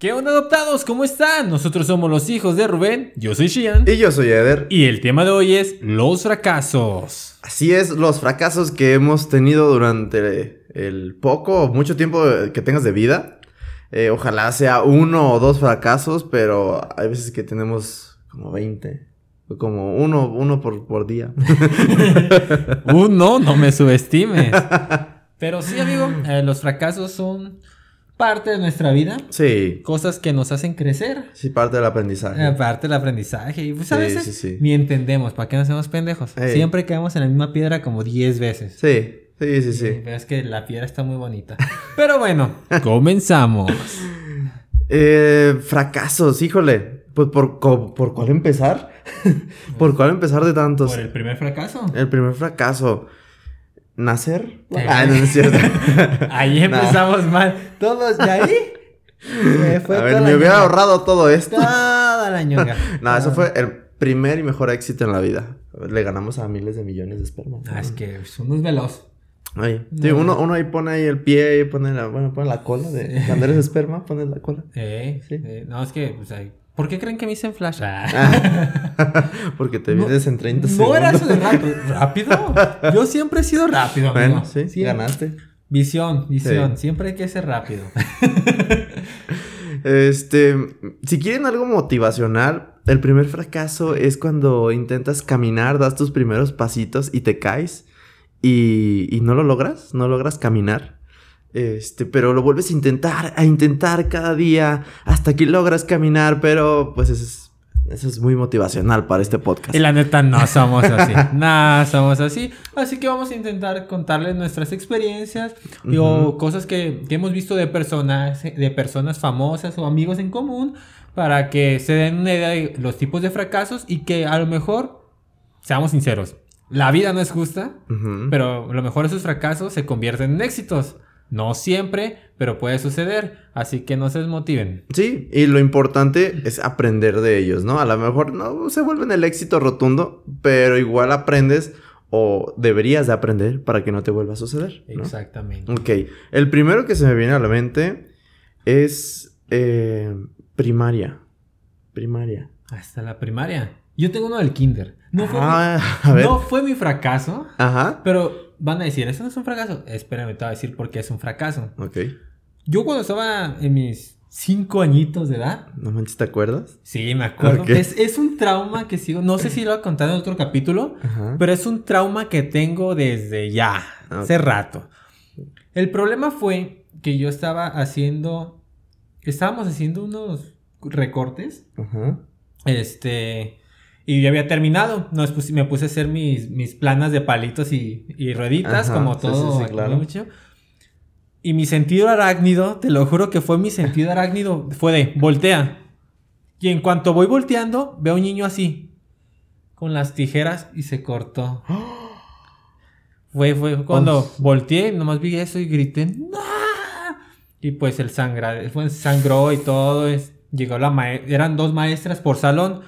¿Qué onda adoptados? ¿Cómo están? Nosotros somos los hijos de Rubén, yo soy Shian. Y yo soy Eder. Y el tema de hoy es los fracasos. Así es, los fracasos que hemos tenido durante el poco o mucho tiempo que tengas de vida. Eh, ojalá sea uno o dos fracasos, pero hay veces que tenemos como 20. Como uno, uno por, por día. uno, no me subestimes. Pero sí, amigo, eh, los fracasos son parte de nuestra vida. Sí. Cosas que nos hacen crecer. Sí, parte del aprendizaje. Eh, parte del aprendizaje. Y pues a veces ni entendemos, ¿para qué nos hacemos pendejos? Siempre caemos en la misma piedra como 10 veces. Sí, sí, sí, sí. Pero es que la piedra está muy bonita. Pero bueno, comenzamos. Eh, fracasos, híjole. Pues por, por cuál empezar. ¿Por cuál empezar de tantos? Por el primer fracaso. El primer fracaso nacer. Ah, no, es cierto. ahí empezamos mal. Todos de ahí. Fue a ver, me hubiera ahorrado todo esto. Toda la ñonga. no, eso fue el primer y mejor éxito en la vida. Le ganamos a miles de millones de esperma. Ah, es que somos veloz. Ay, sí, uno, uno ahí pone ahí el pie pone la, bueno, pone la cola de cuando eres esperma, pone la cola. Eh, sí. Eh, no, es que, pues, ahí ¿Por qué creen que me dicen flash? Porque te vienes en 30 segundos. No eras de rápido. ¿Rápido? Yo siempre he sido rápido. Bueno, sí, ganaste. Visión, visión. Siempre hay que ser rápido. este, si quieren algo motivacional, el primer fracaso es cuando intentas caminar, das tus primeros pasitos y te caes y, y no lo logras, no logras caminar. Este, pero lo vuelves a intentar, a intentar cada día hasta que logras caminar, pero pues eso es, eso es muy motivacional para este podcast. Y la neta no somos así, no somos así. Así que vamos a intentar contarles nuestras experiencias o cosas que, que, hemos visto de personas, de personas famosas o amigos en común para que se den una idea de los tipos de fracasos y que a lo mejor, seamos sinceros, la vida no es justa, pero a lo mejor esos fracasos se convierten en éxitos. No siempre, pero puede suceder, así que no se desmotiven. Sí, y lo importante es aprender de ellos, ¿no? A lo mejor no se vuelven el éxito rotundo, pero igual aprendes o deberías de aprender para que no te vuelva a suceder. Exactamente. Ok, el primero que se me viene a la mente es eh, primaria. Primaria. Hasta la primaria. Yo tengo uno del kinder. No fue, ah, mi, no fue mi fracaso, Ajá. pero van a decir, eso no es un fracaso. Espérame, te voy a decir por qué es un fracaso. Ok. Yo cuando estaba en mis cinco añitos de edad. ¿No manches, te acuerdas? Sí, me acuerdo. Es, un trauma que sigo. No sé si lo he contado en otro capítulo, pero es un trauma que tengo desde ya, hace rato. El problema fue que yo estaba haciendo. Estábamos haciendo unos recortes. Ajá. Este. Y ya había terminado. me puse a hacer mis, mis planas de palitos y, y rueditas, como todo. claro. Y mi sentido arácnido, te lo juro que fue mi sentido arácnido, fue de voltea. Y en cuanto voy volteando, veo a un niño así, con las tijeras y se cortó. Fue, fue cuando volteé, nomás vi eso y grité, ¡No! Y pues el sangra, fue, sangró y todo. Es, llegó la maestra, eran dos maestras por salón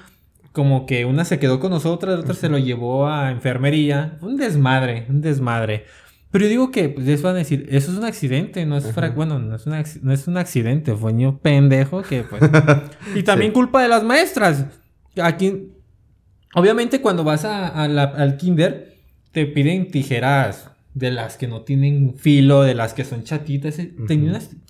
como que una se quedó con nosotras, la otra se lo llevó a enfermería. Un desmadre, un desmadre. Pero yo digo que, pues, eso van a decir, eso es un accidente, no es, bueno, no es, no es un accidente, fue un pendejo que, pues... y también culpa de las maestras. Aquí, obviamente cuando vas a, al kinder, te piden tijeras de las que no tienen filo, de las que son chatitas. Eh,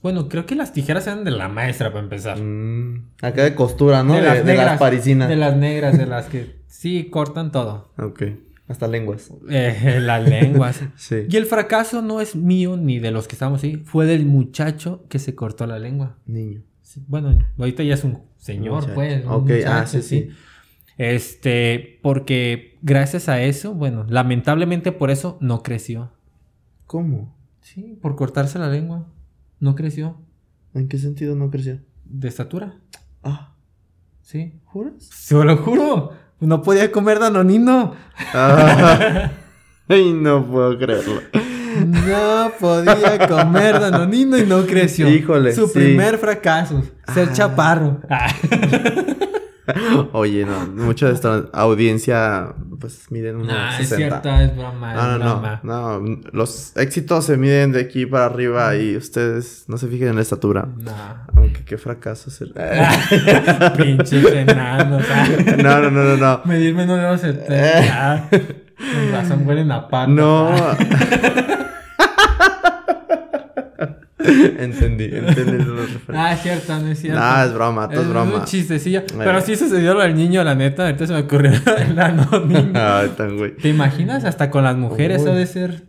bueno, creo que las tijeras eran de la maestra para empezar. Mm, acá de costura, ¿no? De, las, negras, parisinas. De las negras, de las que sí cortan todo. Ok. Hasta lenguas. Eh, las lenguas. sí. Y el fracaso no es mío ni de los que estamos ahí. Fue del muchacho que se cortó la lengua. Niño. bueno, ahorita ya es un señor, pues. ok, ah, sí. sí. Este, porque gracias a eso, bueno, lamentablemente por eso no creció. ¿Cómo? Sí, por cortarse la lengua. No creció. ¿En qué sentido no creció? De estatura. Ah. ¿Sí? ¿Juras? Se lo juro. No podía comer danonino. Ah. Ay, no puedo creerlo. No podía comer danonino y no creció. Híjole. Su primer fracaso. Ser ah. chaparro. Oye, no, mucha de esta audiencia, pues miden unos No, es 60. cierto, es broma, es Ah, no, broma. no, no, los éxitos se miden de aquí para arriba y ustedes no se fijen en la estatura. No. Aunque qué fracaso es el... Pinches enanos. ah. no, no, no, no, no. Medirme no debo setenta. Con razón huelen a patas. No. Ah. entendí, entendí. Ah, es cierto, no es cierto. No, es broma, todo es broma. un chistecillo. Pero sí sucedió lo del niño, la neta. Ahorita se me ocurrió el enano niño. Ay, tan güey. ¿Te imaginas? Hasta con las mujeres ha de ser.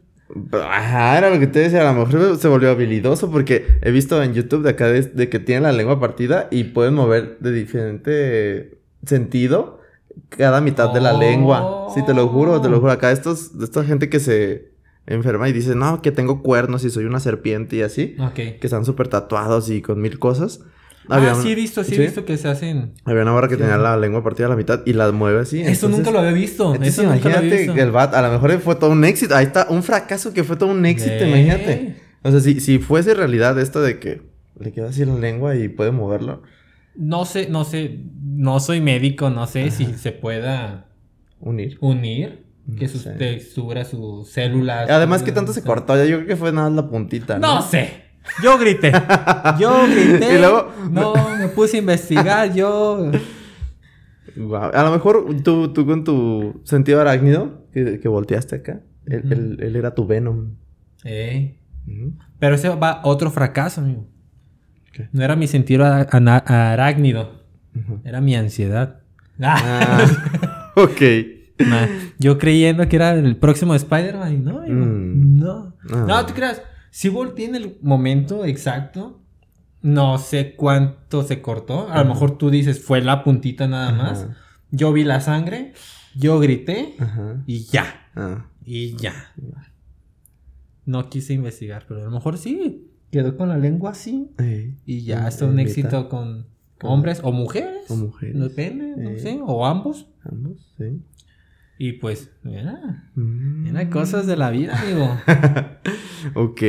Ajá, era lo que te decía, a lo mejor se volvió habilidoso porque he visto en YouTube de acá de, de que tienen la lengua partida y pueden mover de diferente sentido cada mitad de la lengua. Sí, te lo juro, te lo juro. Acá estos, esta gente que se enferma y dice, no, que tengo cuernos y soy una serpiente y así, Ok. que están súper tatuados y con mil cosas. Ah, Había sí he visto, sí, he ¿Sí? visto que se hacen. Había una barra que Sí. tenía la lengua partida a la mitad y la mueve así. Eso entonces- nunca lo había visto. entonces, Eso nunca lo había imagínate visto. que el bat, a lo mejor fue todo un éxito. Ahí está, un fracaso que fue todo un éxito, imagínate. O sea, si, si fuese realidad esto de que le queda así la lengua y puede moverlo, No sé, no sé. No soy médico, no sé si se pueda unir. unir. Que sé. texturas, sus células. Además, que tanto se cortó? Ya yo creo que fue nada más la puntita, ¿no? No sé. Yo grité. Yo grité. Y luego- No, me puse a investigar. Yo. Guau. A lo mejor tú, tú con tu sentido arácnido, que, que volteaste acá, él, él- él era tu Venom. Eh. Pero ese va otro fracaso, amigo. ¿Qué? No era mi sentido arácnido. Era mi ansiedad. Ah, ok. Yo creyendo que era el próximo Spider-Man y no, Mm. no. Ah. No, te creas. Si volteé en el momento exacto. No sé cuánto se cortó. A lo mejor tú dices fue la puntita nada más. Yo vi la sangre. Yo grité. Y ya. Ah. Y ya. No quise investigar, pero a lo mejor sí. Quedó con la lengua así. Eh, Y ya en- está un en éxito con Con- hombres o mujeres. o mujeres. Depende, no Eh. sé. O ambos. Ambos, sí. Y pues, mira. Mm. Mira cosas de la vida, amigo. Ok.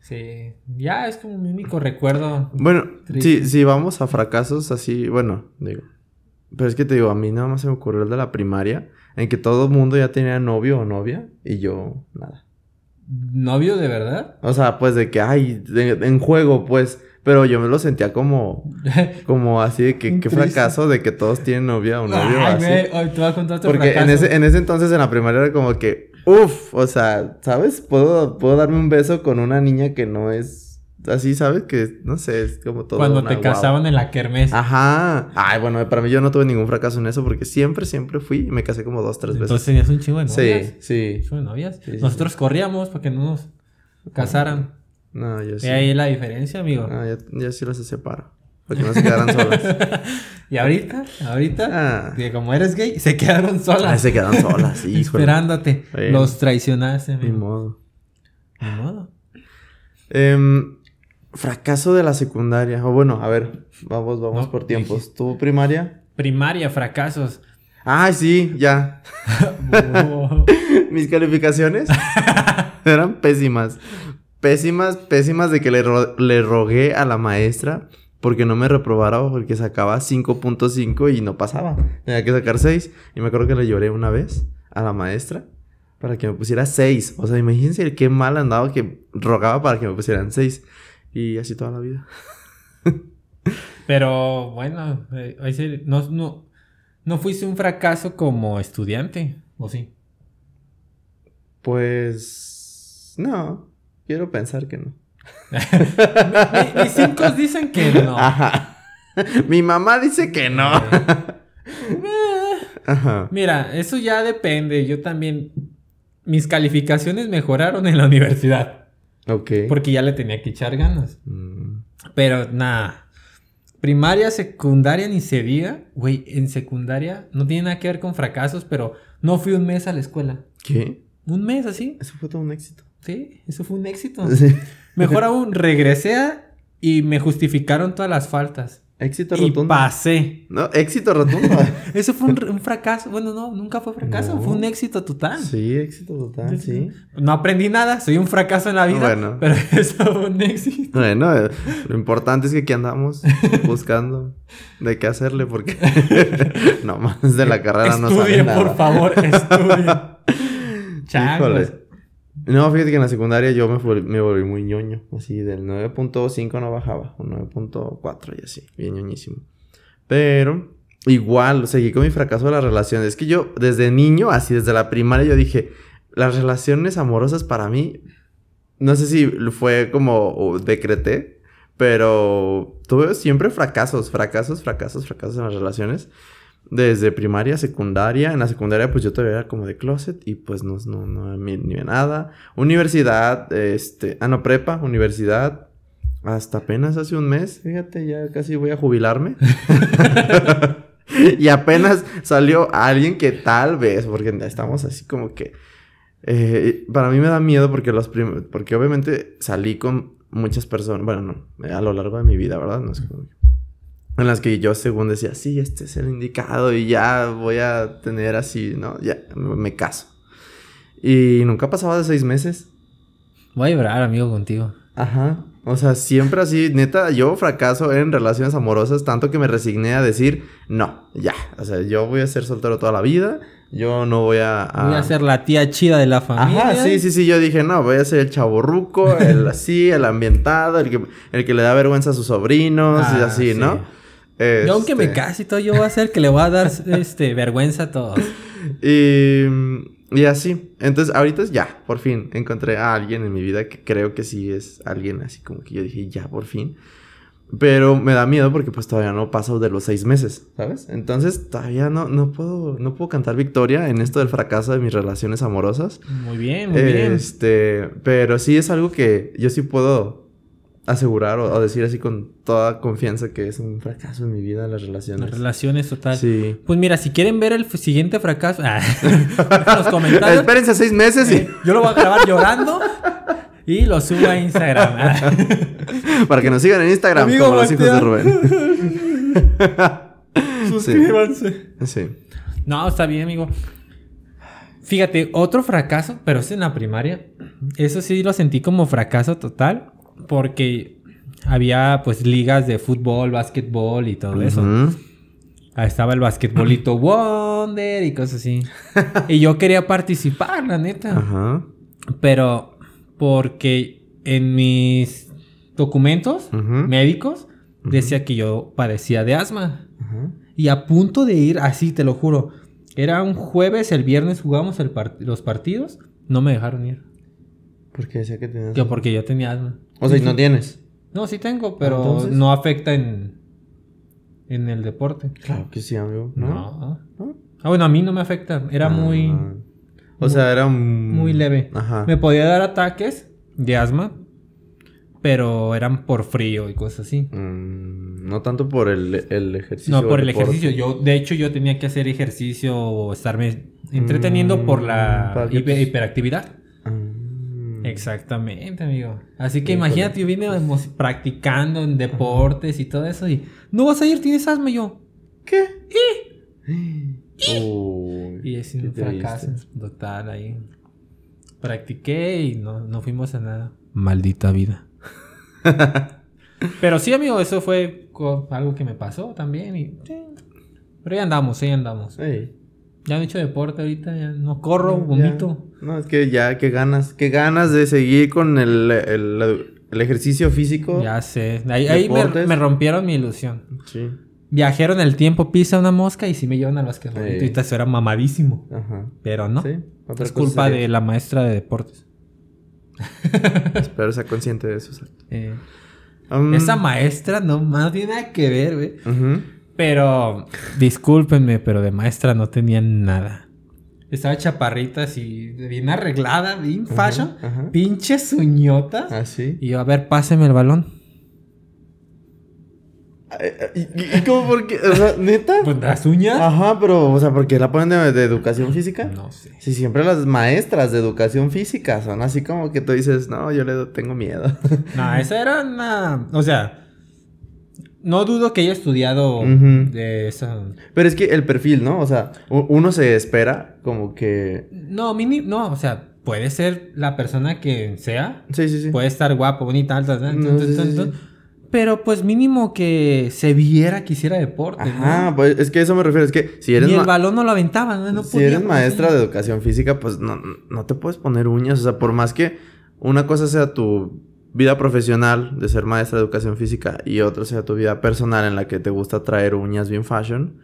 Sí. Ya es como mi único recuerdo. Bueno, si, si vamos a fracasos así, bueno, digo. Pero es que te digo, a mí nada más se me ocurrió el de la primaria, en que todo el mundo ya tenía novio o novia, y yo nada. ¿Novio de verdad? O sea, pues de que, ay, de- en juego, pues. Pero yo me lo sentía como, como así de que, qué fracaso de que todos tienen novia o novio, Ay, así. güey, hoy te voy a contar otro Porque en fracaso. ese, en ese entonces en la primaria era como que, uff, o sea, ¿sabes? Puedo, puedo darme un beso con una niña que no es así, ¿sabes? Que, no sé, es como todo. Cuando una te casaban en la kermés. Ajá. Ay, bueno, para mí yo no tuve ningún fracaso en eso porque siempre, siempre fui y me casé como dos, tres veces. Entonces tenías un chingo de novias. sí, sí. Un chingo de novias. Sí, sí, Nosotros corríamos para que no nos casaran. No, yo sí. Y ahí la diferencia, amigo. Ah, yo, yo sí las separo. Para que no se quedaran solas. Y ahorita, ahorita, Ah. que como eres gay, se quedaron solas. Ay, se quedan solas, sí. Esperándote. Los traicionaste, Ni amigo. modo. Ni modo. Em, fracaso de la secundaria. O bueno, a ver, vamos, vamos No, por tiempos. ¿Tu primaria? Primaria, fracasos. Ay, sí, ya. Oh. Mis calificaciones eran pésimas. Pésimas, pésimas de que le, ro- le rogué a la maestra porque no me reprobara porque sacaba 5.5 y no pasaba. Tenía que sacar 6. Y me acuerdo que le lloré una vez a la maestra para que me pusiera 6. O sea, imagínense qué mal andaba que rogaba para que me pusieran 6. Y así toda la vida. Pero bueno, eh, no, no, no fuiste un fracaso como estudiante, ¿o sí? Pues... No, quiero pensar que no. Mi- Mis cinco dicen que no. Ajá. Mi mamá dice que no. Ajá. Mira, eso ya depende. Yo también. Mis calificaciones mejoraron en la universidad. Ok. Porque ya le tenía que echar ganas. Mm. Pero nada. Primaria, secundaria, ni se diga. Güey, en secundaria no tiene nada que ver con fracasos, pero no fui un mes a la escuela. ¿Qué? Un mes así. Eso fue todo un éxito. Sí, eso fue un éxito. Sí. Mejor aún, regresé a- y me justificaron todas las faltas. Éxito rotundo. Y pasé. No, éxito rotundo. Eso fue un, fracaso. Bueno, no, nunca fue fracaso. Fue un éxito total. Sí, éxito total, sí. No aprendí nada. Soy un fracaso en la vida. Bueno. Pero eso fue un éxito. Bueno, eh, lo importante es que aquí andamos buscando de qué hacerle porque no más de la carrera no sabe nada. por favor, estudien. Changos. No, fíjate que en la secundaria yo me, volví muy ñoño. Así del 9.5 no bajaba. Un 9.4 y así. Bien ñoñísimo. Pero igual, seguí con mi fracaso de las relaciones. Es que yo desde niño, así desde la primaria, yo dije, las relaciones amorosas para mí, no sé si fue como decreté, pero tuve siempre fracasos, fracasos, fracasos, fracasos en las relaciones desde primaria, secundaria. En la secundaria, pues yo todavía era como de closet y pues no, no, no ni, ni nada. Universidad, este, ah, no, prepa, universidad. Hasta apenas hace un mes, fíjate, ya casi voy a jubilarme. y apenas salió alguien que tal vez, porque estamos así como que... Eh, para mí me da miedo porque los porque obviamente salí con muchas personas, bueno, no, a lo largo de mi vida, ¿verdad? No es como en las que yo según decía, sí, este es el indicado y ya voy a tener así, ¿no? Ya me caso. Y nunca pasaba de seis meses. Voy a llorar, amigo, contigo. Ajá. O sea, siempre así, neta, yo fracaso en relaciones amorosas, tanto que me resigné a decir, no, ya. O sea, yo voy a ser soltero toda la vida. Yo no voy a, Voy a ser la tía chida de la familia. Ajá, sí, sí, sí. Yo dije, no, voy a ser el chaborruco, el así, el ambientado, el que, el que le da vergüenza a sus sobrinos y ah, así, ¿no? Yo aunque me este. case y todo, yo voy a hacer que le voy a dar este, vergüenza a todos. Y, y así. Entonces, ahorita ya, por fin, encontré a alguien en mi vida que creo que sí es alguien así como que yo dije, ya, por fin. Pero me da miedo porque pues todavía no paso de los seis meses, ¿sabes? Entonces todavía no, no, puedo, no puedo cantar victoria en esto del fracaso de mis relaciones amorosas. Muy bien, muy bien. Este, pero sí es algo que yo sí puedo asegurar o, decir así con toda confianza que es un fracaso en mi vida las relaciones. Las relaciones, total. Sí. Pues mira, si quieren ver el siguiente fracaso, ah, en los comentarios. Espérense seis meses y... yo lo voy a grabar llorando y lo subo a Instagram. Para que nos sigan en Instagram como los hijos de Rubén. Suscríbanse. Sí. No, está bien, amigo. Fíjate, otro fracaso, pero es en la primaria. Eso sí lo sentí como fracaso total porque había pues ligas de fútbol, básquetbol y todo eso. Ahí estaba el basquetbolito Wonder y cosas así. y yo quería participar, la neta. Pero porque en mis documentos médicos decía que yo padecía de asma. Y a punto de ir, así te lo juro, era un jueves, el viernes jugamos los partidos, no me dejaron ir. ¿Por qué decía que tenías Que porque yo tenía asma. O sea, ¿y no tienes? No, sí tengo, pero no afecta en, en el deporte. Claro que sí, amigo. ¿No? Ah, bueno, a mí no me afecta. Era ah. muy... O sea, era muy leve. Ajá. Me podía dar ataques de asma, pero eran por frío y cosas así. Mm, no tanto por el, ejercicio. No, por el ejercicio. Yo, de hecho, yo tenía que hacer ejercicio o estarme entreteniendo por la mm, hiperactividad. Exactamente, amigo. Así que imagínate, yo vine practicando en deportes y todo eso y no vas a ir, tienes asma yo. ¿Qué? ¿Y? y es un fracaso total ahí. Practiqué y no, no fuimos a nada. Maldita vida. Pero sí, amigo, eso fue algo que me pasó también. Y, pero ya andamos, ya andamos. Ya he hecho deporte ahorita, ya no corro, vomito. No, es que ya, qué ganas, qué ganas de seguir con el, el, ejercicio físico. Ya sé, ahí, me, rompieron mi ilusión. Sí. Viajero en el tiempo, pisa una mosca y si me llevan al basquetbol. Sí. Ahorita eso era mamadísimo. Ajá. Pero no. Sí. es culpa de la maestra de deportes. Espero sea consciente de eso. Eh, um, esa maestra no, no tiene nada que ver, güey. Pero, discúlpenme, pero de maestra no tenía nada. Estaba chaparrita así, bien arreglada, bien fashion. Pinches uñotas. ¿Ah, sí? Y yo, a ver, páseme el balón. ¿Y, cómo por qué? O sea, ¿neta? Pues las uñas. Ajá, pero, o sea, ¿por qué la ponen de, educación física? No sé. Si siempre las maestras de educación física son así como que tú dices, no, yo le tengo miedo. no, esa era una. O sea, no dudo que haya estudiado de eso. Pero es que el perfil, ¿no? O sea, uno se espera como que... No, mini, no, o sea, puede ser la persona que sea. Sí, sí, sí. Puede estar guapo, bonita, alta, pero pues mínimo que se viera que hiciera deporte. Ajá, pues es que eso me refiero, es que si eres... Y el balón no lo aventaba, ¿no? si eres maestra de educación física, pues no, no te puedes poner uñas, o sea, por más que una cosa sea tu vida profesional de ser maestra de educación física y otra sea tu vida personal en la que te gusta traer uñas bien fashion,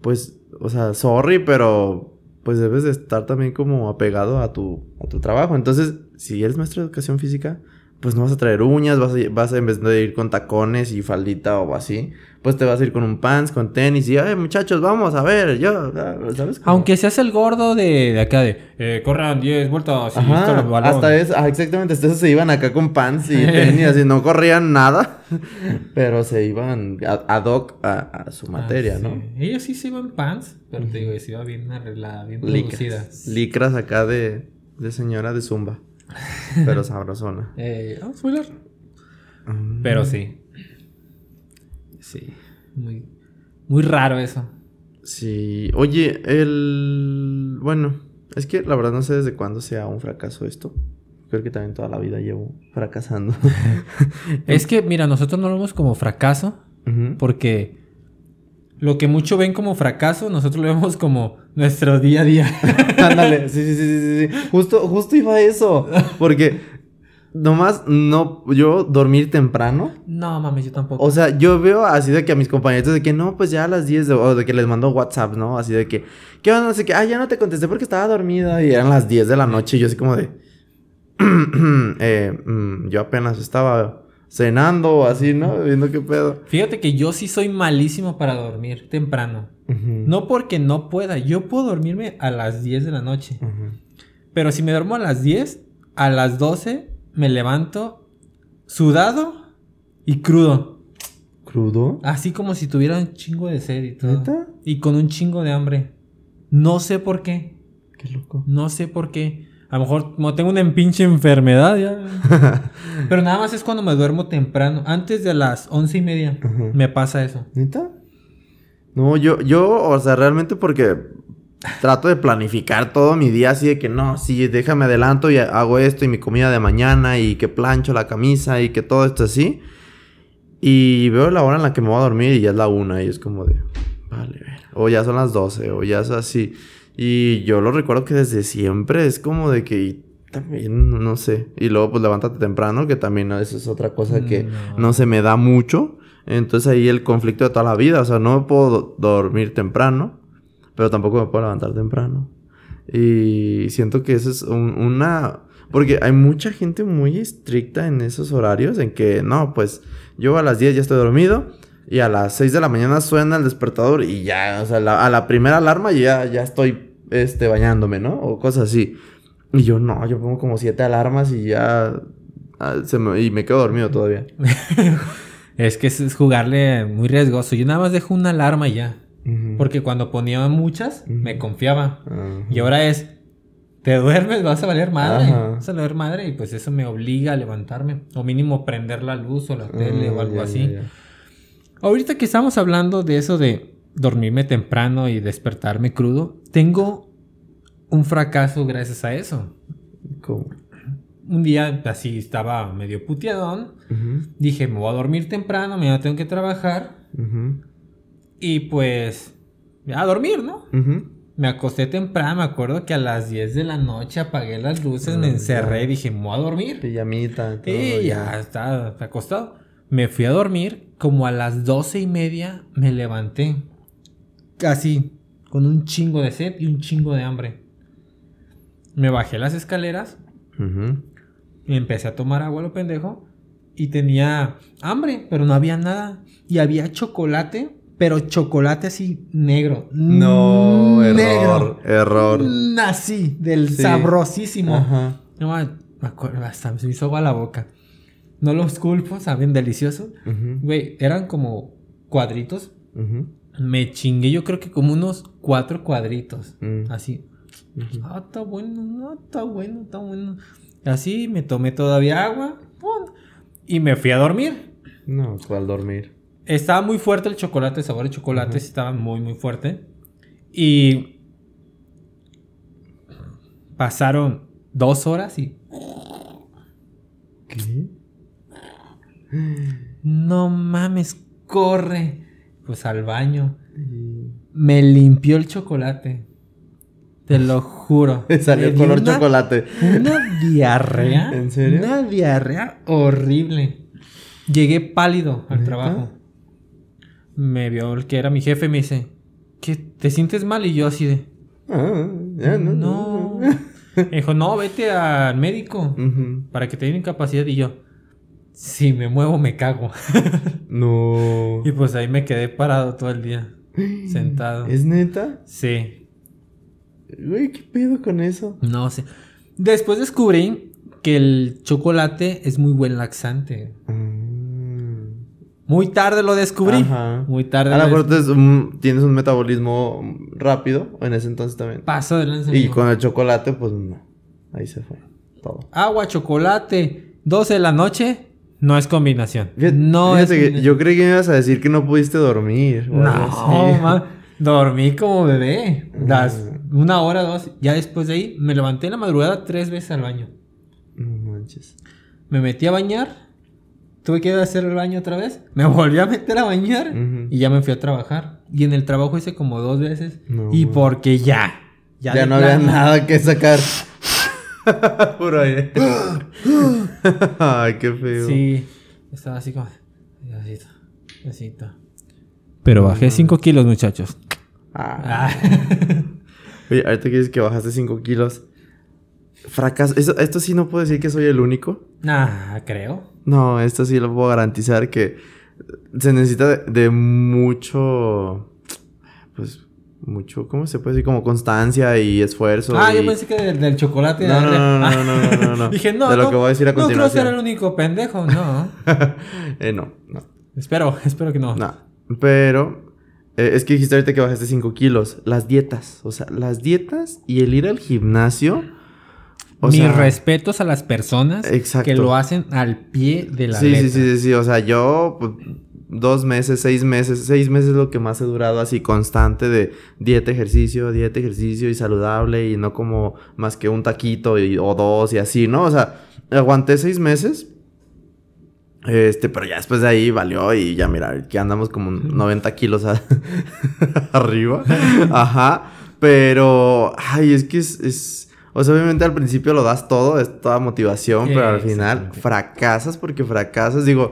pues, o sea, sorry, pero pues debes de estar también como apegado a tu, a tu trabajo. Entonces, si eres maestra de educación física, pues no vas a traer uñas, vas a, vas a en vez de ir con tacones y faldita o así, pues te vas a ir con un pants, con tenis y, ay, muchachos, vamos a ver, yo, ¿sabes? Aunque seas el gordo de, de acá de, eh, corran 10 vueltas y hasta eso, ah, exactamente, eso se iban acá con pants y tenis, así, no corrían nada, pero se iban ad hoc a, su ah, materia, ¿no? Ellos sí se iban pants, pero te digo, se iba bien arreglada, bien producida. Licras acá de, de señora de zumba. Pero sabrosona. eh, oh, spoiler. Mm. Pero sí. Sí. Muy, muy raro eso. Sí. Oye, el. Bueno, es que la verdad no sé desde cuándo sea un fracaso esto. Creo que también toda la vida llevo fracasando. es que, mira, nosotros no lo vemos como fracaso. Porque lo que mucho ven como fracaso, nosotros lo vemos como nuestro día a día. Ándale, sí, sí, sí, sí, Justo, justo iba a eso. Porque nomás no, yo dormir temprano. No, mames, yo tampoco. O sea, yo veo así de que a mis compañeros de que no, pues ya a las 10, o de que les mando WhatsApp, ¿no? Así de que, ¿qué onda? Sé qué, ah, ya no te contesté porque estaba dormida y eran las 10 de la noche y yo así como de, eh, mm, yo apenas estaba cenando o así, ¿no? Viendo qué pedo. Fíjate que yo sí soy malísimo para dormir temprano. No porque no pueda, yo puedo dormirme a las 10 de la noche. Pero si me duermo a las 10, a las 12 me levanto sudado y crudo. ¿Crudo? Así como si tuviera un chingo de sed y todo. Y con un chingo de hambre. No sé por qué. Qué loco. No sé por qué. A lo mejor como tengo una pinche enfermedad ya. Pero nada más es cuando me duermo temprano. Antes de las once y media me pasa eso. ¿Neta? No, yo, yo, o sea, realmente porque trato de planificar todo mi día así de que no, sí, déjame adelanto y hago esto y mi comida de mañana y que plancho la camisa y que todo esto así. Y veo la hora en la que me voy a dormir y ya es la una y es como de, vale, o ya son las doce o ya es así. Y yo lo recuerdo que desde siempre es como de que también, no sé. Y luego pues levántate temprano, que también eso es otra cosa que no. se me da mucho. Entonces ahí el conflicto de toda la vida. O sea, no me puedo dormir temprano, pero tampoco me puedo levantar temprano. Y siento que eso es una... Porque hay mucha gente muy estricta en esos horarios, en que no, pues yo a las 10 ya estoy dormido y a las 6 de la mañana suena el despertador y ya, o sea, a la primera alarma ya, ya estoy este, bañándome, ¿no? O cosas así. Y yo no, yo pongo como siete alarmas y ya ah, se me, y me quedo dormido todavía. es que es jugarle muy riesgoso. Yo nada más dejo una alarma y ya. Porque cuando ponía muchas, me confiaba. Y ahora es, te duermes, vas a valer madre. Vas a valer madre y pues eso me obliga a levantarme. O mínimo prender la luz o la tele o ah, algo así. Ahorita que estamos hablando de eso de dormirme temprano y despertarme crudo, tengo un fracaso gracias a eso. ¿Cómo? Un día así estaba medio puteadón. Dije, me voy a dormir temprano, mañana tengo que trabajar. Y pues, a dormir, ¿no? Me acosté temprano, me acuerdo que a las 10 de la noche apagué las luces, me ah, encerré y dije, me voy a dormir. Pijamita. Todo, y ya, está, acostado. Me fui a dormir, como a las doce y media me levanté. Casi, con un chingo de sed y un chingo de hambre. Me bajé las escaleras. Y empecé a tomar agua, lo pendejo. Y tenía hambre, pero no había nada. Y había chocolate, pero chocolate así negro. No, error. Error. Así, del sabrosísimo. Ajá. No, me acuerdo, hasta me hizo agua la boca. No los culpo, saben delicioso. Güey, eran como cuadritos. Me chingué yo creo que como unos cuatro cuadritos. Mm. Así. Ah, está bueno, no, está bueno, está bueno. Así me tomé todavía agua. Y me fui a dormir. No, ¿cuál dormir? Estaba muy fuerte el chocolate, el sabor de chocolate estaba muy, muy fuerte. Y pasaron dos horas y... ¿Qué? No mames, corre. Pues al baño. Me limpió el chocolate. Te lo juro. Salió dio color una- chocolate. Una diarrea. ¿En serio? Una diarrea horrible. Llegué pálido al ¿Neta? trabajo. Me vio el que era mi jefe y me dice, ¿qué? ¿Te sientes mal? Y yo así de, Ah, ya no. no. Me dijo, no, vete al médico para que te den incapacidad. Y yo, si me muevo me cago. No. y pues ahí me quedé parado todo el día, sentado. ¿Es neta? Sí, Güey, ¿qué pedo con eso? no sé. Después descubrí que el chocolate es muy buen laxante. Mm. Muy tarde lo descubrí. Ajá. Muy tarde. A lo mejor es un- tienes un metabolismo mm, rápido en ese entonces también. Paso de lanza, Y con el chocolate, pues no. Ahí se fue todo. Agua, chocolate, 12 de la noche, no es combinación. Fíjate- no es fíjate que combinación. yo creí que me ibas a decir que no pudiste dormir. No, así. ma, dormí como bebé. Las Mm. una hora, dos. Ya después de ahí me levanté en la madrugada tres veces al baño. No manches. Me metí a bañar. Tuve que ir a hacer el baño otra vez. Me volví a meter a bañar. Y ya me fui a trabajar. Y en el trabajo hice como dos veces. No, y güey. porque ya. Ya, no había nada que sacar. Puro aire. Ay, qué feo. Sí. Estaba así como. Así, así. Pero bajé 5 kilos, muchachos. Ah. Ah. Oye, ahorita que dices que bajaste 5 kilos. Fracaso. Eso- esto sí no puedo decir que soy el único. Ah, creo. No, esto sí lo puedo garantizar que se necesita de, de mucho. Pues. Mucho, ¿cómo se puede decir? Como constancia y esfuerzo. Ah, y- yo pensé que del, del chocolate. No, no, de- no, no, Ah. no, no, no, no. Dije, no, De lo no, que voy a decir a No creo continuación. ser el único pendejo, no. eh, no, no. espero, espero que no. No. Pero. eh, es que dijiste ahorita que bajaste 5 kilos. Las dietas. O sea, las dietas y el ir al gimnasio. O Mis sea, respetos a las personas Exacto. que lo hacen al pie de la sí, letra. sí, sí, sí, sí. O sea, yo. pues, dos meses, seis meses. Seis meses es lo que más he durado así constante de dieta, ejercicio, dieta, ejercicio y saludable. Y no como más que un taquito y- o dos y así, ¿no? O sea, aguanté seis meses. Este, pero ya después de ahí valió y ya mira, que andamos como 90 kilos a- arriba. Ajá. Pero, ay, es que es, es- O sea, obviamente al principio lo das todo, es toda motivación, pero al final fracasas porque fracasas. Digo,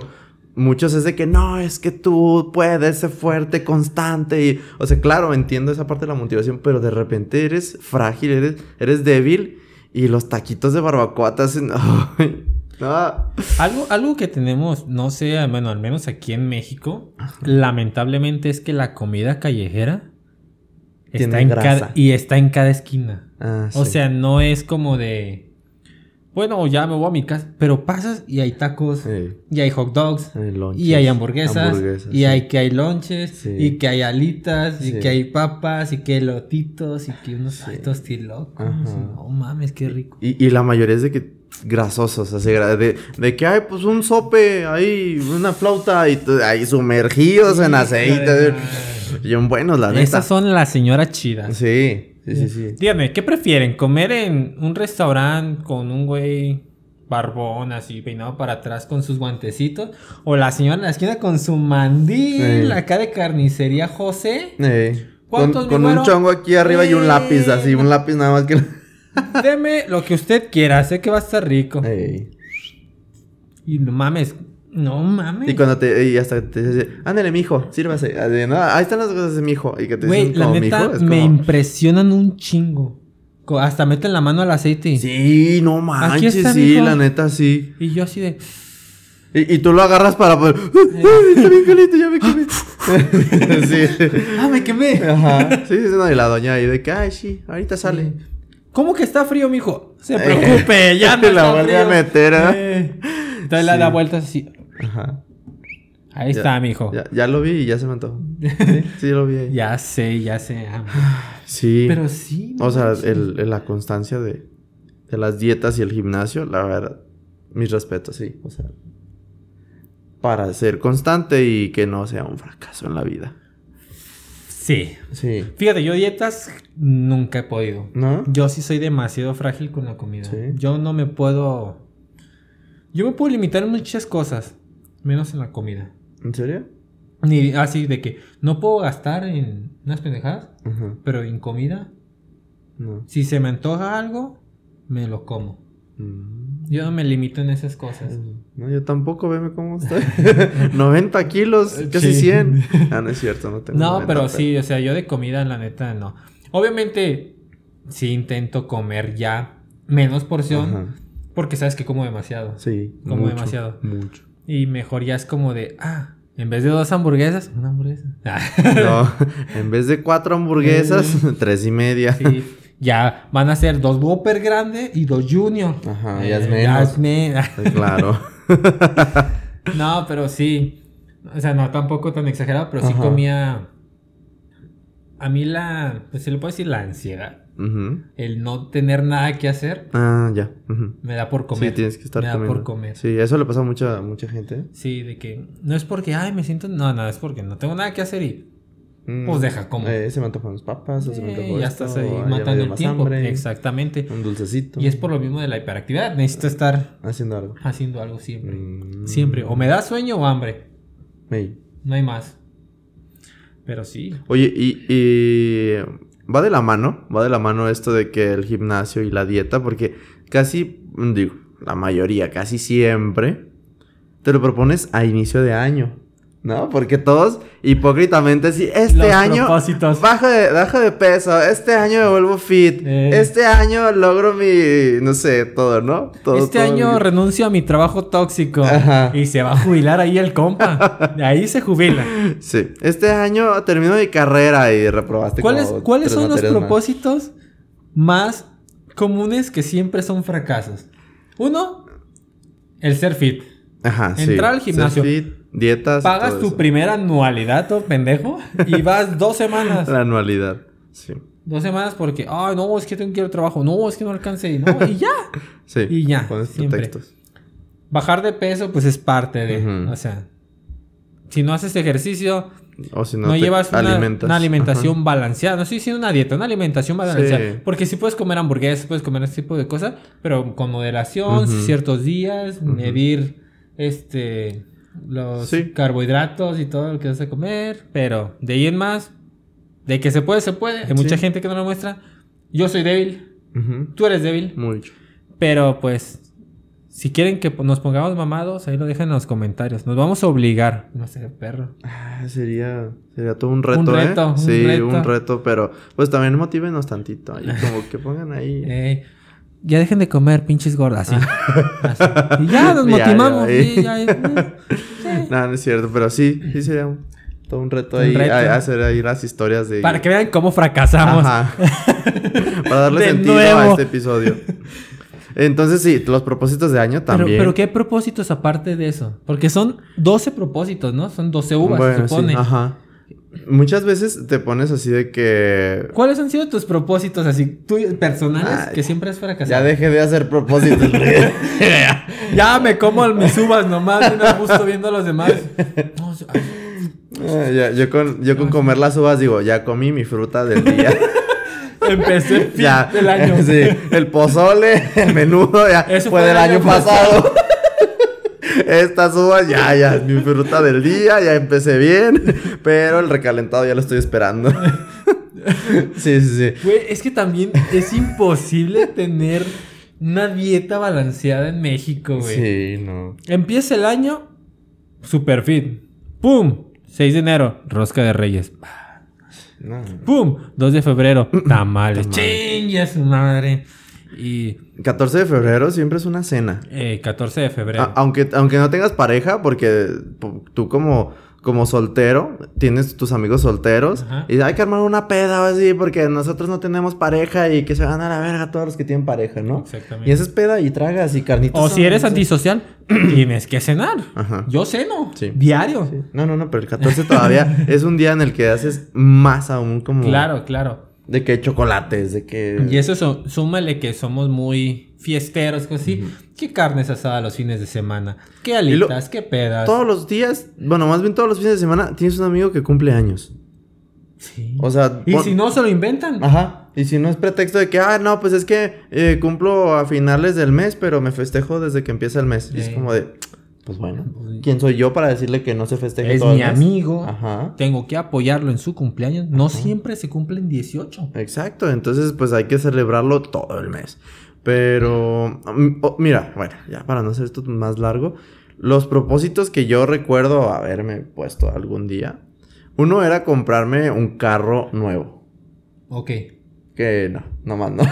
muchos es de que no, es que tú puedes ser fuerte, constante. Y, o sea, claro, entiendo esa parte de la motivación, pero de repente eres frágil, eres, eres débil y los taquitos de barbacoa te hacen. Algo, algo que tenemos, no sé, bueno, al menos aquí en México, lamentablemente es que la comida callejera está Tiene en grasa. cada, y está en cada esquina. Ah, O sí. sea, no es como de, bueno, ya me voy a mi casa, pero pasas y hay tacos, Sí. y hay hot dogs, Hay y hay hamburguesas, hamburguesas, y sí. hay que hay lonches, y que hay alitas, y que hay papas, y que hay lotitos, y que unos tostilocos. No mames, qué rico. Y, y la mayoría es de que grasosos, así, de, de que hay pues un sope ahí, una flauta y ahí sumergidos en aceite. Bien buenos, la neta. Esas son las señoras chidas. Sí, sí, sí, sí. Díganme, ¿qué prefieren? ¿Comer en un restaurante con un güey barbón así peinado para atrás con sus guantecitos? ¿O la señora en la esquina con su mandil acá de carnicería José? Con ¿Cuántos, mi con un chongo aquí arriba y un lápiz, así, un lápiz nada más que... Deme lo que usted quiera, sé que va a estar rico. Y no mames, no mames. Y cuando te... Y hasta te dice, ándale, mijo, sírvase. No, ahí están las cosas de mijo. Y que te Güey, la como neta mijo, me impresionan un chingo. Hasta meten la mano al aceite. Sí, no manches, está, sí, mijo. la neta, sí. Y yo así de... Y, y tú lo agarras para poder... ¡Ay, está bien caliente, ya me quemé! sí. ¡Ah, me quemé! Ajá. Sí, sí, no, y la doña ahí de que, ay, sí, ahorita sale. ¿Cómo que está frío, mijo? Se Eh. preocupe, ya no La vuelve a meter, ¿eh? Eh. Entonces la Sí. da vueltas así. Ajá. Ahí Ya- está, mijo. Ya, ya lo vi y ya se me antojó. Sí, sí lo vi ahí. Ya sé, ya sé. Sí. Pero sí. no o sea, el, el- la constancia de, de las dietas y el gimnasio, la verdad, mis respetos, sí. O sea, para ser constante y que no sea un fracaso en la vida. Sí. Sí. Fíjate, yo dietas nunca he podido. ¿No? Yo sí soy demasiado frágil con la comida. Sí. Yo no me puedo... Yo me puedo limitar en muchas cosas, menos en la comida. ¿En serio? Ni así de que no puedo gastar en unas pendejadas, Ajá. pero en comida, No. si se me antoja algo, me lo como. Mm. Yo no me limito en esas cosas. No, yo tampoco, veme cómo estoy. 90 kilos, casi Sí. 100. Ah, no es cierto, no tengo No, 90, pero sí, o sea, yo de comida, la neta, no. Obviamente, sí intento comer ya menos porción, Ajá. porque sabes que como demasiado. Sí. Como mucho, demasiado. Mucho. Y mejor ya es como de, ah, en vez de dos hamburguesas, una hamburguesa. No, en vez de cuatro hamburguesas, tres y media. sí, ya van a ser dos Whopper grande y dos Junior. Ajá, Eh, ya es menos. es men- Claro. no, pero sí. O sea, no tampoco tan exagerado, pero sí Ajá. comía. A mí la. Pues se le puede decir la ansiedad. El no tener nada que hacer Ah, ya. Me da por comer. Sí, tienes que estar Me da comiendo. por comer. Sí, eso le pasa a mucha, mucha gente. Sí, de que no es porque, ay, me siento. No, no, es porque no tengo nada que hacer y. Mm. Pues deja como. Eh, se me antojan los papas, o se me eh, antojó ya esto, estás ahí matando el tiempo. hambre, Exactamente. Un dulcecito. Y es por lo mismo de la hiperactividad. Necesito estar Haciendo algo. haciendo algo siempre. Mm. Siempre. O me da sueño o hambre. No hay más. Pero sí. Oye, y, y va de la mano, va de la mano esto de que el gimnasio y la dieta, porque casi, digo, la mayoría, casi siempre, te lo propones a inicio de año, ¿no? Porque todos hipócritamente, sí, este Los año bajo de, bajo de peso, este año me vuelvo fit, Eh. este año logro mi, no sé, todo, ¿no? Todo, este todo año mi- renuncio a mi trabajo tóxico. Ajá. Y se va a jubilar ahí el compa. De ahí se jubila. Sí, este año termino mi carrera y reprobaste ¿Cuáles, como ¿cuáles son los más. propósitos más comunes que siempre son fracasos? Uno, el ser fit. Ajá, sí. Entrar al Ser gimnasio. fit, dietas. Pagas tu eso. primera anualidad, todo pendejo, y vas dos semanas. La anualidad. Sí. Dos semanas porque, ay, no, es que tengo que ir al trabajo, no, es que no alcancé, no, y ya. Sí. Y ya, Pones pretextos. Bajar de peso, pues es parte de, o sea, si no haces ejercicio, O si no, no, llevas una, una alimentación balanceada. No estoy diciendo una dieta, una alimentación balanceada. Sí. Porque si puedes comer hamburguesas, puedes comer ese tipo de cosas, pero con moderación, ciertos días, medir este los Sí. carbohidratos y todo lo que vas a comer. Pero de ahí en más, de que se puede, se puede. Hay mucha gente que no lo muestra. Yo soy débil, tú eres débil. Mucho. Pero pues, si quieren que nos pongamos mamados, ahí lo dejan en los comentarios. Nos vamos a obligar. No sé, perro. Ah, sería, sería todo un reto, Un reto, ¿eh? un sí, reto. un reto, pero pues también motívenos tantito. Ahí como que pongan ahí. Eh, ya dejen de comer, pinches gordas. Así. Así. Y ya nos Ya, ya, motivamos. ya, eh, sí. No, no es cierto, pero sí, sí sería un- todo un reto Un ahí. reto. a- hacer ahí las historias de. Para que vean cómo fracasamos. Ajá. Para darle De sentido a este episodio. Entonces, sí, los propósitos de año Pero, también. pero ¿qué propósitos aparte de eso? Porque son 12 propósitos, ¿no? Son 12 uvas, Bueno, se sí, supone. ajá. Muchas veces te pones así de que. ¿Cuáles han sido tus propósitos así tú, personales Ay, que siempre has fracasado? Ya dejé de hacer propósitos. Ya me como mis uvas nomás, no me gusto viendo a los demás. No, Ah, ya, yo con, yo con comer las uvas digo, ya comí mi fruta del día. empecé el fin ya. del año. Sí, el pozole, el menudo, ya Eso fue fue del el año año pasado. Estas uvas ya, ya es mi fruta del día, ya empecé bien, pero el recalentado ya lo estoy esperando. sí, sí, sí. Güey, es que también es imposible tener una dieta balanceada en México, güey. Sí, no. Empieza el año, super fit. ¡Pum! 6 de enero, rosca de reyes. no. ¡Pum! 2 de febrero, tamales. ¡Chingue su madre! Y 14 de febrero siempre es una cena. eh, 14 de febrero. A- aunque, aunque no tengas pareja, porque tú como, como soltero, tienes tus amigos solteros, Ajá. y hay que armar una peda o así, porque nosotros no tenemos pareja y que se van a la verga todos los que tienen pareja, ¿no? Exactamente. Y esa es peda y tragas y carnitas. o si eres antisocial, tienes que cenar. Ajá. Yo ceno. Sí. Diario. Sí. No, no, no, pero el 14 todavía es un día en el que haces más aún como... Claro, claro. De que chocolates, de que... Y eso so- súmale que somos muy fiesteros, cosas así. ¿Qué carnes asadas los fines de semana? ¿Qué alitas? ¿Qué pedas? Todos los días, bueno, más bien todos los fines de semana, tienes un amigo que cumple años. Sí. O sea, y si no se lo inventan. Ajá. Y si no es pretexto de que, ah, no, pues es que eh, cumplo a finales del mes, pero me festejo desde que empieza el mes. Y es como de, pues bueno, ¿quién soy yo para decirle que no se festeje Es todo el mi amigo. Ajá. Tengo que apoyarlo en su cumpleaños. No siempre se cumplen 18. Exacto, entonces pues hay que celebrarlo todo el mes. Pero, mm, oh, mira, bueno, ya para no hacer esto más largo, los propósitos que yo recuerdo haberme puesto algún día, uno era comprarme un carro nuevo. Ok. Que no, no más no.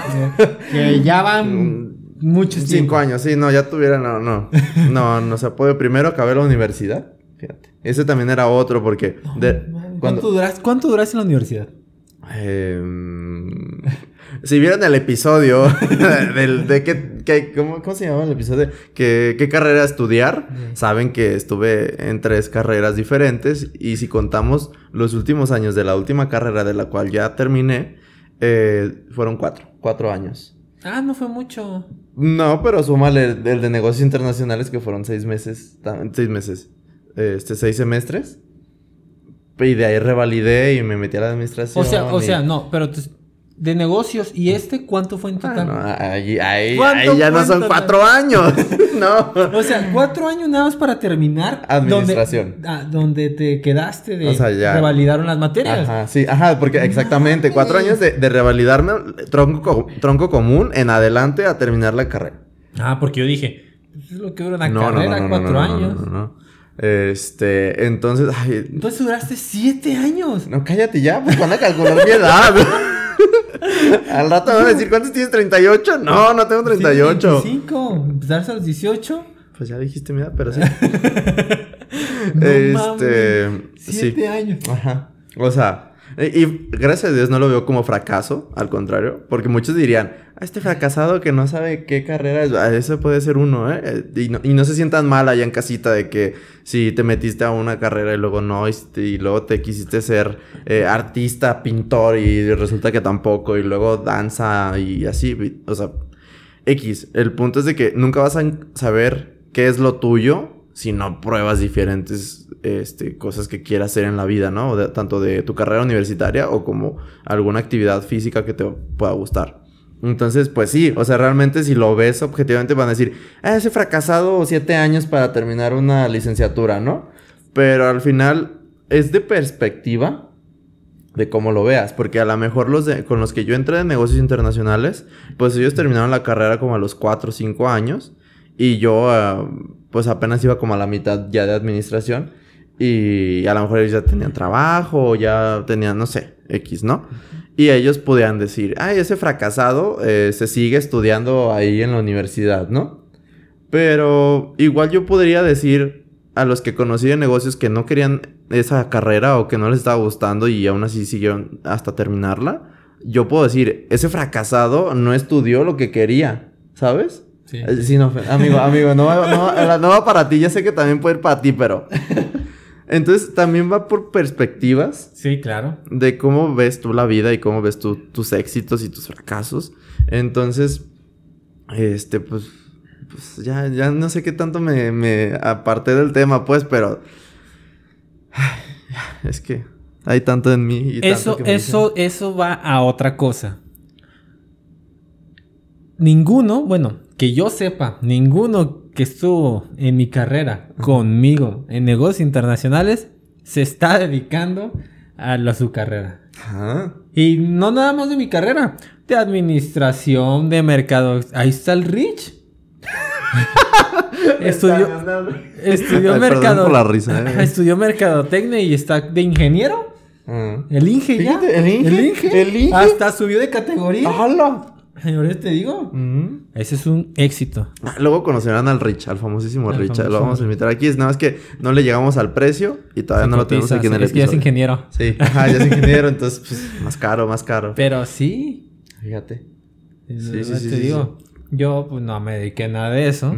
que ya van muchos Cinco años, sí, no, ya tuviera, no, no. No, no se puede. Primero acabé la universidad. Fíjate. Ese también era otro porque. de- ¿Cuánto, cuando, duras, ¿Cuánto duraste en la universidad? Em, si vieron el episodio del, de qué, qué- ¿cómo, cómo se llama el episodio? ¿Qué, qué carrera estudiar? Mm. Saben que estuve en tres carreras diferentes y si contamos los últimos años de la última carrera de la cual ya terminé, eh, fueron cuatro, cuatro años. Ah, no fue mucho. No, pero súmale el, el de negocios internacionales que fueron seis meses, seis meses, este, seis semestres. Y de ahí revalidé y me metí a la administración. O sea, o y- sea, no, pero de negocios. ¿Y este cuánto fue en Ah, total? no, ahí, ahí, ¿Cuánto, ahí ya no son cuatro años. no. O sea, cuatro años nada más para terminar. Administración. Donde, ah, donde te quedaste de O sea, ya. revalidaron las materias. Ajá, sí, ajá, porque exactamente, cuatro años de, de revalidarme tronco, co- tronco común en adelante a terminar la carrera. Ah, porque yo dije, pues es lo que dura una no, carrera, no, cuatro años. Este, entonces, ay, Entonces duraste siete años. no, cállate ya, pues van a calcular mi edad. Al rato me van a decir, ¿cuántos tienes? ¿38? No, no tengo 38. 25, empezarse a los 18. Pues ya dijiste mi edad, pero sí. No este, mames, sí. Siete años. Ajá. O sea, y, gracias a Dios no lo veo como fracaso, al contrario, porque muchos dirían, "Ah, este fracasado que no sabe qué carrera es, ah, eso puede ser uno, ¿eh? Y no, y no se sientan mal allá en casita de que si te metiste a una carrera y luego no, y, y luego te quisiste ser eh, artista, pintor y resulta que tampoco, y luego danza y así, o sea, X, el punto es de que nunca vas a saber qué es lo tuyo si no pruebas diferentes este, cosas que quieras hacer en la vida, ¿no? De- tanto de tu carrera universitaria o como alguna actividad física que te pueda gustar. Entonces, pues sí, o sea, realmente si lo ves objetivamente van a decir, ah, ese fracasado siete años para terminar una licenciatura, ¿no? Pero al final es de perspectiva de cómo lo veas, porque a lo mejor los de- con los que yo entré en negocios internacionales, pues ellos terminaron la carrera como a los 4 o 5 años y yo ah, pues apenas iba como a la mitad ya de administración y a lo mejor ellos ya tenían trabajo ya tenían, no sé, X, ¿no? Y ellos podían decir, ay, ese fracasado eh, se sigue estudiando ahí en la universidad, ¿no? Pero igual yo podría decir a los que conocí de negocios que no querían esa carrera o que no les estaba gustando y aún así siguieron hasta terminarla. Yo puedo decir, ese fracasado no estudió lo que quería, ¿sabes? Sí. Eh, Sí, no, amigo, amigo, no va, no, no va para ti, ya sé que también puede ir para ti, pero... Entonces también va por perspectivas Sí, claro. de cómo ves tú la vida y cómo ves tú tus éxitos y tus fracasos. Entonces, este, pues, pues ya, ya no sé qué tanto me, me aparté del tema, pues, pero es que hay tanto en mí. Y tanto Eso, que me eso, eso va a otra cosa. Ninguno, bueno, que yo sepa, ninguno que estuvo en mi carrera conmigo en negocios internacionales se está dedicando a, su carrera. Y no nada más de mi carrera, de administración, de mercado. Ahí está el Rich. estudió, estudió Ay, mercado. por la risa, eh. Estudió mercadotecnia y está de ingeniero. Ajá. El Inge ya. Fíjate, el Inge, El Inge. el Inge. Hasta subió de categoría. ¡Hala! Señores, te digo. Mm. Ese es un éxito. Ah, Luego conocerán al Rich, al famosísimo Al Rich. famoso Lo vamos a invitar aquí. Es nada más que no le llegamos al precio y todavía no lo tenemos aquí en el es que ya es ingeniero. Sí, ajá, ya es ingeniero, entonces, pues, más caro, más caro. Pero sí. Fíjate. Sí, Sí, sí, sí, te sí, digo. Yo pues no me dediqué a nada de eso.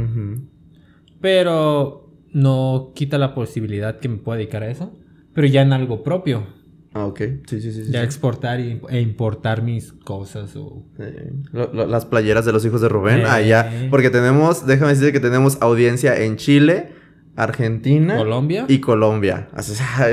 Pero no quita la posibilidad que me pueda dedicar a eso. Pero ya en algo propio. Ah, ok. Sí, sí, sí. Ya sí. exportar y- e importar mis cosas o... Eh, lo- lo- las playeras de los hijos de Rubén. Eh. Allá. Porque tenemos, déjame decirte que tenemos audiencia en Chile, Argentina Colombia y Colombia.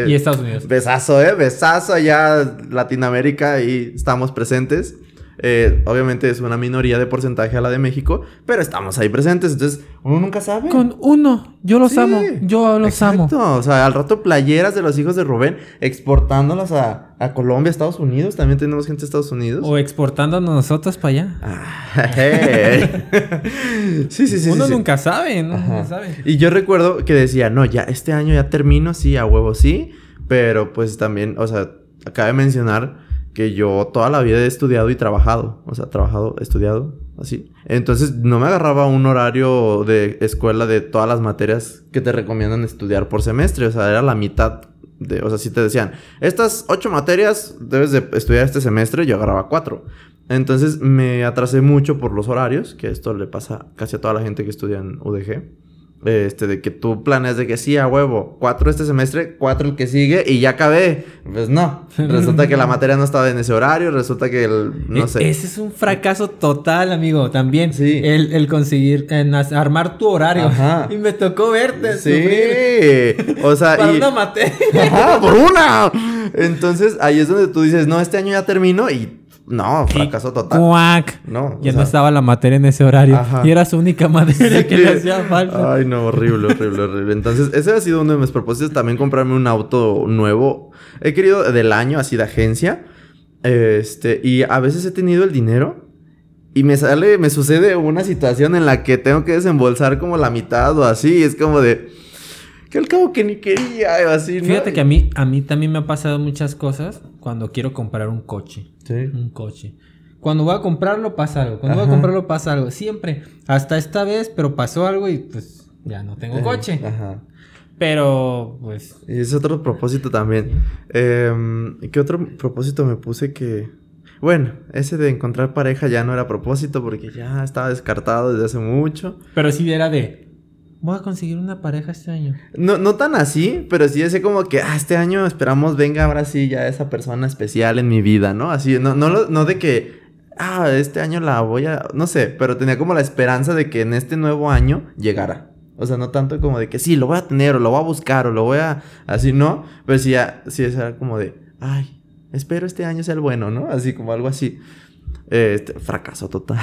Y Estados Unidos. Besazo, ¿eh? Besazo allá, Latinoamérica, y estamos presentes. Eh, obviamente es una minoría de porcentaje a la de México, pero estamos ahí presentes, entonces uno nunca sabe. Con uno, yo los Sí, amo, yo los amo. Exacto, o sea, al rato playeras de los hijos de Rubén exportándolas a, a Colombia, Estados Unidos, también tenemos gente de Estados Unidos. O exportándonos nosotros para allá. Ah, hey. sí, sí, sí. Uno sí, sí. nunca sabe, ¿no? Nunca sabe. Y yo recuerdo que decía, no, ya este año ya termino, sí, a huevo sí, pero pues también, o sea, acaba de mencionar que yo toda la vida he estudiado y trabajado, o sea, trabajado, estudiado, así. Entonces no me agarraba un horario de escuela de todas las materias que te recomiendan estudiar por semestre, o sea, era la mitad. De, o sea, si te decían, estas ocho materias debes de estudiar este semestre, yo agarraba cuatro. Entonces me atrasé mucho por los horarios, que esto le pasa casi a toda la gente que estudia en UDG. Este, de que tú planeas de que sí, a huevo, cuatro este semestre, cuatro el que sigue y ya acabé. Pues no. Resulta que la materia no estaba en ese horario, resulta que el, no E- sé. Ese es un fracaso total, amigo, también. Sí. El, el conseguir, en armar tu horario. Ajá. Y me tocó verte sufrir Sí. O sea, para y... una materia. Ajá, por una. Entonces ahí es donde tú dices, no, este año ya termino y no, fracaso total. Cuac. No, Ya no estaba la materia en ese horario. Ajá. Y era su única materia que le hacía falta. Ay, no, horrible, horrible, horrible. Entonces, ese ha sido uno de mis propósitos. También comprarme un auto nuevo. He querido del año, así de agencia. Este, y a veces he tenido el dinero. Y me sale, me sucede una situación en la que tengo que desembolsar como la mitad o así. Es como de. Que al cabo que ni quería, así, ¿no? Fíjate que a mí, a mí también me ha pasado muchas cosas cuando quiero comprar un coche. Sí. Un coche. Cuando voy a comprarlo pasa algo. Cuando voy a comprarlo pasa algo. Siempre. Hasta esta vez, pero pasó algo y pues ya no tengo Eh, coche. Ajá. Pero pues Y es otro propósito también. Em, ¿Qué otro propósito me puse que... Bueno, ese de encontrar pareja ya no era propósito porque ya estaba descartado desde hace mucho. Pero sí era de. Voy a conseguir una pareja este año. No, no tan así, pero sí ese como que, ah, este año esperamos venga ahora sí ya esa persona especial en mi vida, ¿no? Así, no, no, no de que, ah, este año la voy a, no sé, pero tenía como la esperanza de que en este nuevo año llegara. O sea, no tanto como de que sí, lo voy a tener o lo voy a buscar o lo voy a, así, ¿no? Pero sí, ya, sí, era como de, ay, espero este año sea el bueno, ¿no? Así como algo así. Este, fracaso total.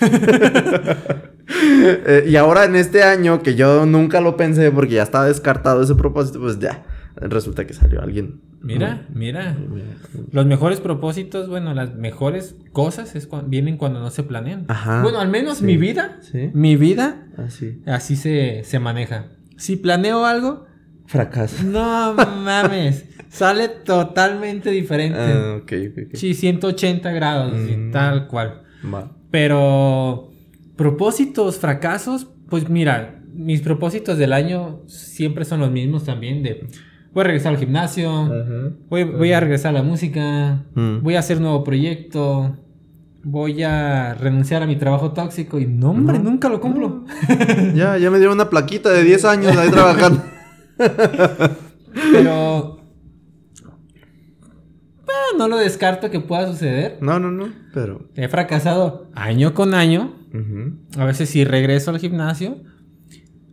Eh, y ahora en este año, que yo nunca lo pensé porque ya estaba descartado ese propósito, pues ya, resulta que salió alguien. Mira, mira. Los mejores propósitos, bueno, las mejores cosas es vienen cuando no se planean. Ajá. Bueno, al menos Sí. mi vida, Sí. mi vida, Así. así se, se maneja. Si planeo algo, Fracaso. no mames, sale totalmente diferente. Ah, ok, ok, ok. Sí, 180 grados, así, Mm. tal cual. Va. Pero propósitos, fracasos, pues mira, mis propósitos del año siempre son los mismos también de voy a regresar al gimnasio, voy, voy a regresar a la música, Mm. voy a hacer un nuevo proyecto, voy a renunciar a mi trabajo tóxico y no, hombre, No, nunca lo cumplo. Ya, ya me dieron una plaquita de 10 años ahí trabajando. Pero no lo descarto que pueda suceder. No, no, no, pero... He fracasado año con año. A veces sí regreso al gimnasio.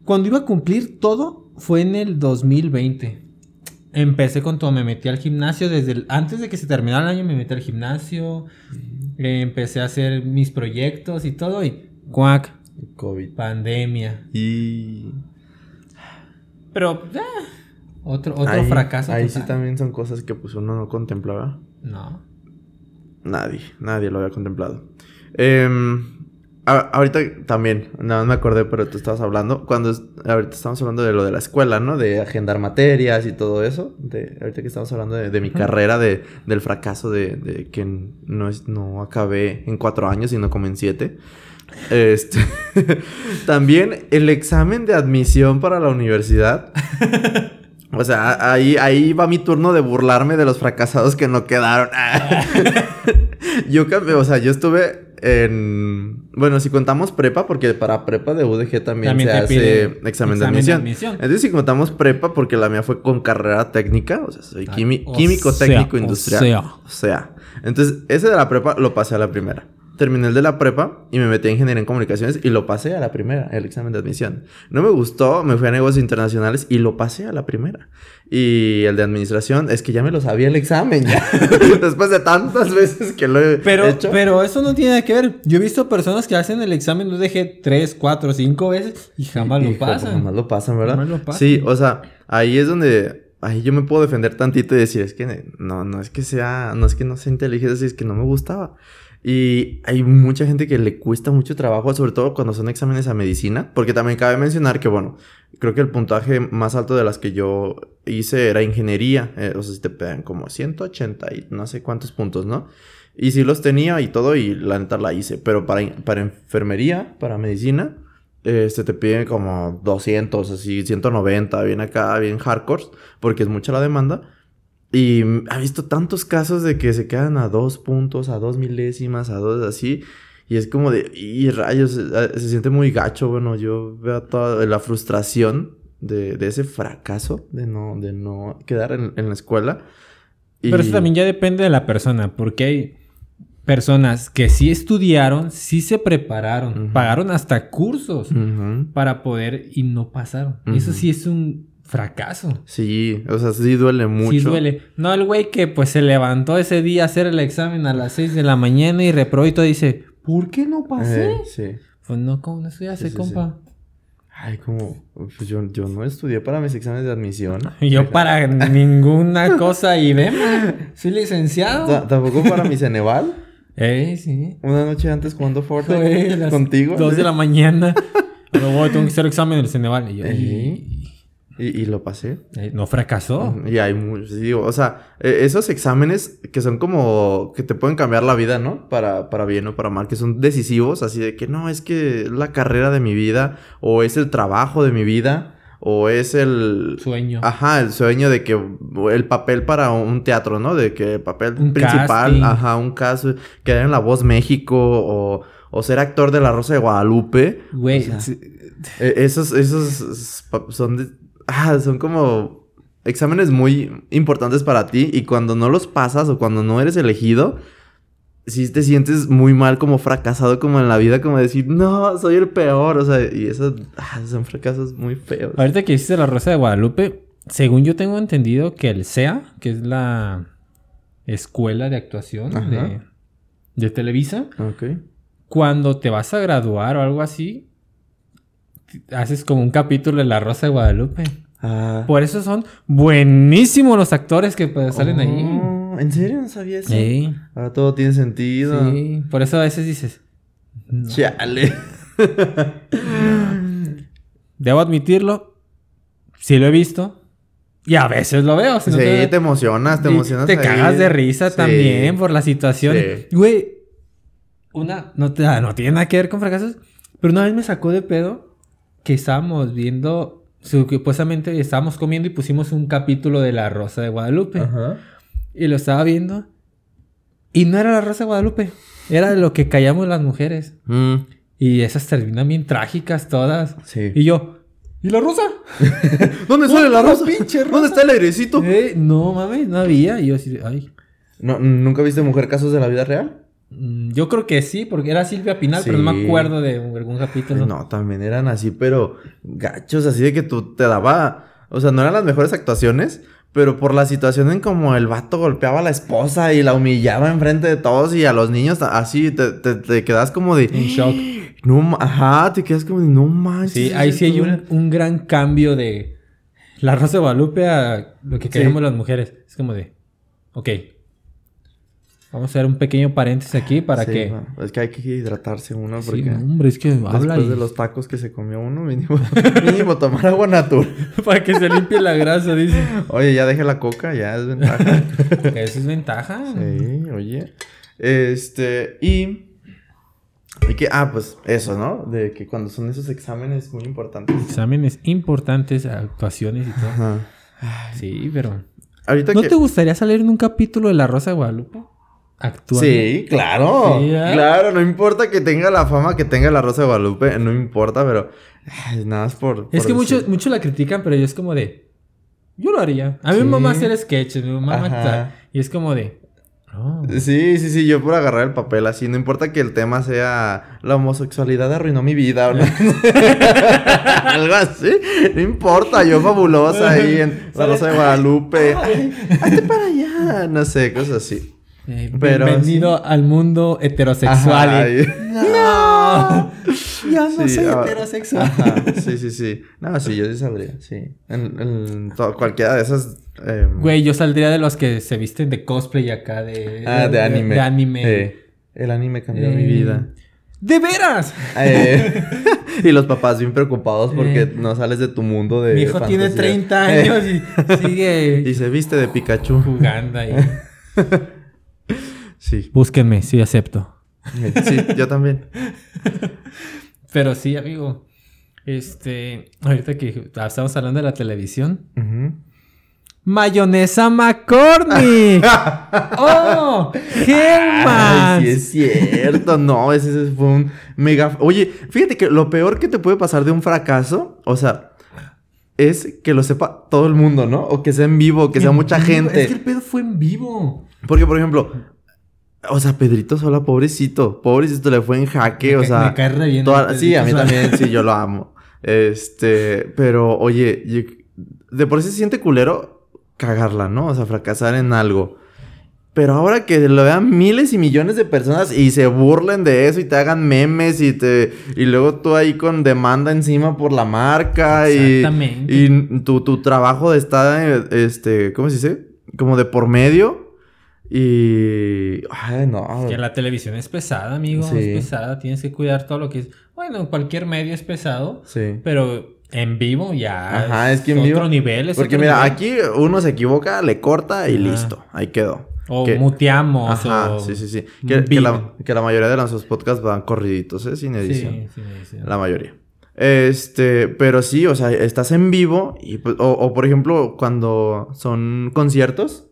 Cuando iba a cumplir todo fue en el 2020. Empecé con todo, me metí al gimnasio desde el- antes de que se terminara el año, me metí al gimnasio, eh, empecé a hacer mis proyectos y todo y cuac, COVID. pandemia. Y... Pero eh, otro otro ahí, fracaso. Ahí total. sí también son cosas que pues uno no contemplaba. No. Nadie, nadie lo había contemplado. Em, a- ahorita también, nada más me acordé, pero tú estabas hablando, cuando es- ahorita estamos hablando de lo de la escuela, ¿no? De agendar materias y todo eso. De, ahorita que estamos hablando de, de mi carrera, de, del fracaso de, de que no, es, no acabé en cuatro años, sino como en siete. Este, también el examen de admisión para la universidad. O sea, ahí, ahí va mi turno de burlarme de los fracasados que no quedaron. yo cambié, o sea, yo estuve en... Bueno, si contamos prepa, porque para prepa de UDG también, se hace examen, de, admisión. Entonces, si contamos prepa, porque la mía fue con carrera técnica, o sea, soy químico técnico industrial. O sea. o sea. Entonces, ese de la prepa lo pasé a la primera terminé el de la prepa y me metí en ingeniería en comunicaciones y lo pasé a la primera, el examen de admisión. No me gustó, me fui a negocios internacionales y lo pasé a la primera. Y el de administración es que ya me lo sabía el examen ya. Después de tantas veces que lo he pero, hecho. Pero eso no tiene nada que ver. Yo he visto personas que hacen el examen, lo dejé tres, cuatro, cinco veces y jamás lo pasan. Jamás lo pasan, ¿verdad? Jamás lo pasan. Sí, o sea, ahí es donde yo me puedo defender tantito y decir, es que no, no es que sea, no es que no sea inteligente, es que no me gustaba. Y hay mucha gente que le cuesta mucho trabajo, sobre todo cuando son exámenes a medicina, porque también cabe mencionar que, bueno, creo que el puntaje más alto de las que yo hice era ingeniería, eh, o sea, si te pegan como 180 y no sé cuántos puntos, ¿no? Y sí los tenía y todo, y la neta la hice, pero para, para enfermería, para medicina, este te piden como 200, así 190, bien acá, bien hardcore, porque es mucha la demanda. Y ha visto tantos casos de que se quedan a dos puntos, a dos milésimas, a dos así. Y es como de, y rayos, se, siente muy gacho. Bueno, yo veo toda la frustración de, de ese fracaso, de no, de no quedar en, en la escuela. Pero eso también ya depende de la persona, porque hay personas que sí estudiaron, sí se prepararon, pagaron hasta cursos para poder y no pasaron. Eso sí es un fracaso. Sí, o sea, sí duele mucho. Sí duele. No, el güey que pues se levantó ese día a hacer el examen a las 6 de la mañana y reprobó y todo dice, ¿por qué no pasé? Eh, sí. Pues no, ¿cómo no estudiaste, compa? Ay, como, pues yo, yo no estudié para mis exámenes de admisión. Yo para ninguna cosa y veme, soy licenciado. Tampoco para mi Ceneval. Eh, sí. Una noche antes jugando Fortnite contigo. Dos de la mañana. Pero voy, tengo que hacer examen del Ceneval. Y yo, y, lo pasé. Eh, no fracasó. Y hay muchos, digo, o sea, e, esos exámenes que son como que te pueden cambiar la vida, ¿no? Para, para bien o para mal, que son decisivos, así de que no, es que es la carrera de mi vida, o es el trabajo de mi vida, o es el sueño. Ajá, el sueño de que el papel para un teatro, ¿no? De que el papel principal, ajá, un caso, quedar en La Voz México o, o ser actor de La Rosa de Guadalupe. Güey, e, esos, esos son de, ah, son como exámenes muy importantes para ti y cuando no los pasas o cuando no eres elegido, si te sientes muy mal, como fracasado, como en la vida, como decir, no, soy el peor, o sea, y esos ah, son fracasos muy feos. Ahorita que hiciste la Rosa de Guadalupe, según yo tengo entendido que el SEA, que es la escuela de actuación de, de, Televisa, cuando te vas a graduar o algo así, haces como un capítulo de La Rosa de Guadalupe. Ah. Por eso son buenísimos los actores que pues, salen ahí. Oh, ¿En serio? No sabía eso. Sí. Ahora todo tiene sentido. Sí. Por eso a veces dices. Chale. Debo admitirlo. Sí lo he visto. Y a veces lo veo. sí, te... emocionas, te emocionas. Te cagas de risa también por la situación. Güey, una, no, te, no tiene nada que ver con fracasos, pero una vez me sacó de pedo que estábamos viendo, supuestamente estábamos comiendo y pusimos un capítulo de La Rosa de Guadalupe. Ajá. Y lo estaba viendo. Y no era La Rosa de Guadalupe, era de lo que callamos las mujeres. Mm. Y esas terminan bien trágicas todas. Sí. Y yo, ¿y la rosa? ¿Dónde sale la rosa? Pinche ¿Dónde está el airecito? Eh, no mames, no había. Y yo así, ay. ¿No, ¿Nunca viste Mujer Casos de la Vida Real? Mm, yo creo que sí, porque era Silvia Pinal, pero no me acuerdo de algún capítulo. No, también eran así, pero gachos, así de que tú te daba. O sea, no eran las mejores actuaciones, pero por la situación en como el vato golpeaba a la esposa y la humillaba enfrente de todos y a los niños, así te, te, quedas como de. En shock. No, ajá, te quedas como de no manches. Sí, ahí sí hay un, un, gran cambio de la Rosa de Guadalupe a lo que queremos las mujeres. Es como de. Ok, Vamos a hacer un pequeño paréntesis aquí para que... es que hay que hidratarse uno porque... Sí, hombre, es que habla Después de los tacos que se comió uno, mínimo, mínimo tomar agua natural. para que se limpie la grasa, dice. Oye, ya deje la coca, ya es ventaja. Eso es ventaja. Sí, oye. Este, y... Y que, ah, pues eso, ¿no? De que cuando son esos exámenes muy importantes. Exámenes importantes, actuaciones y todo. Ajá. Sí, pero... Ahorita ¿No te gustaría salir en un capítulo de La Rosa de Guadalupe? Actúa. Sí, claro. ¿eh? Claro, no importa que tenga la fama que tenga la Rosa de Guadalupe, no importa, pero nada más por. Es que muchos mucho la critican, pero yo es como de. Yo lo haría. A mí me mamá hacer sketches, mi mamá Y es como de. Oh. Sí, sí, sí, yo por agarrar el papel así, no importa que el tema sea la homosexualidad arruinó mi vida o algo así, no importa, yo fabulosa ahí en la Rosa de Guadalupe, hazte para allá, no sé, cosas así. Eh, bienvenido al mundo heterosexual. no, yo no soy ah, heterosexual. sí, sí, sí. No, sí, yo sí saldría, sí. En, cualquiera de esas. Em, Güey, yo saldría de los que se visten de cosplay acá, de. Ah, de, anime. De, anime. el anime cambió mi vida. ¡De veras! Eh, y los papás bien preocupados porque eh. no sales de tu mundo de. Mi hijo tiene 30 años y sigue. y se viste de Pikachu. Jugando ahí. Sí. Búsquenme, sí acepto. Sí, yo también. Pero sí, amigo. Este, ahorita que estamos hablando de la televisión. Mayonesa McCormick. ¡Oh! ¡German! Sí, es cierto. No, ese fue un mega. Oye, fíjate que lo peor que te puede pasar de un fracaso, o sea, es que lo sepa todo el mundo, ¿no? O que sea en vivo, que sea mucha gente. Es que el pedo fue en vivo. Porque, por ejemplo, o sea, Pedrito Sola, pobrecito. Pobrecito le fue en jaque. o sea. Me cae re bien sí, a mí también, sí, yo lo amo. Este, pero oye, de por sí se siente culero cagarla, ¿no? O sea, fracasar en algo. Pero ahora que lo vean miles y millones de personas y se burlen de eso y te hagan memes y te y luego tú ahí con demanda encima por la marca y, y tu, tu trabajo está este, ¿cómo se dice? Como de por medio. Y. Ay, no. Es que la televisión es pesada, amigo. Es pesada. Tienes que cuidar todo lo que es. Bueno, cualquier medio es pesado. Sí. Pero en vivo ya. Ajá, es que en vivo. Otro nivel. porque mira, aquí uno se equivoca, le corta y listo. Ahí quedó. O muteamos. Ajá, sí, sí, sí. Que, la, mayoría de nuestros podcasts van corriditos, ¿eh? Sin edición. Sí, sin edición. La mayoría. Este, pero sí, o sea, estás en vivo y, pues, o por ejemplo, cuando son conciertos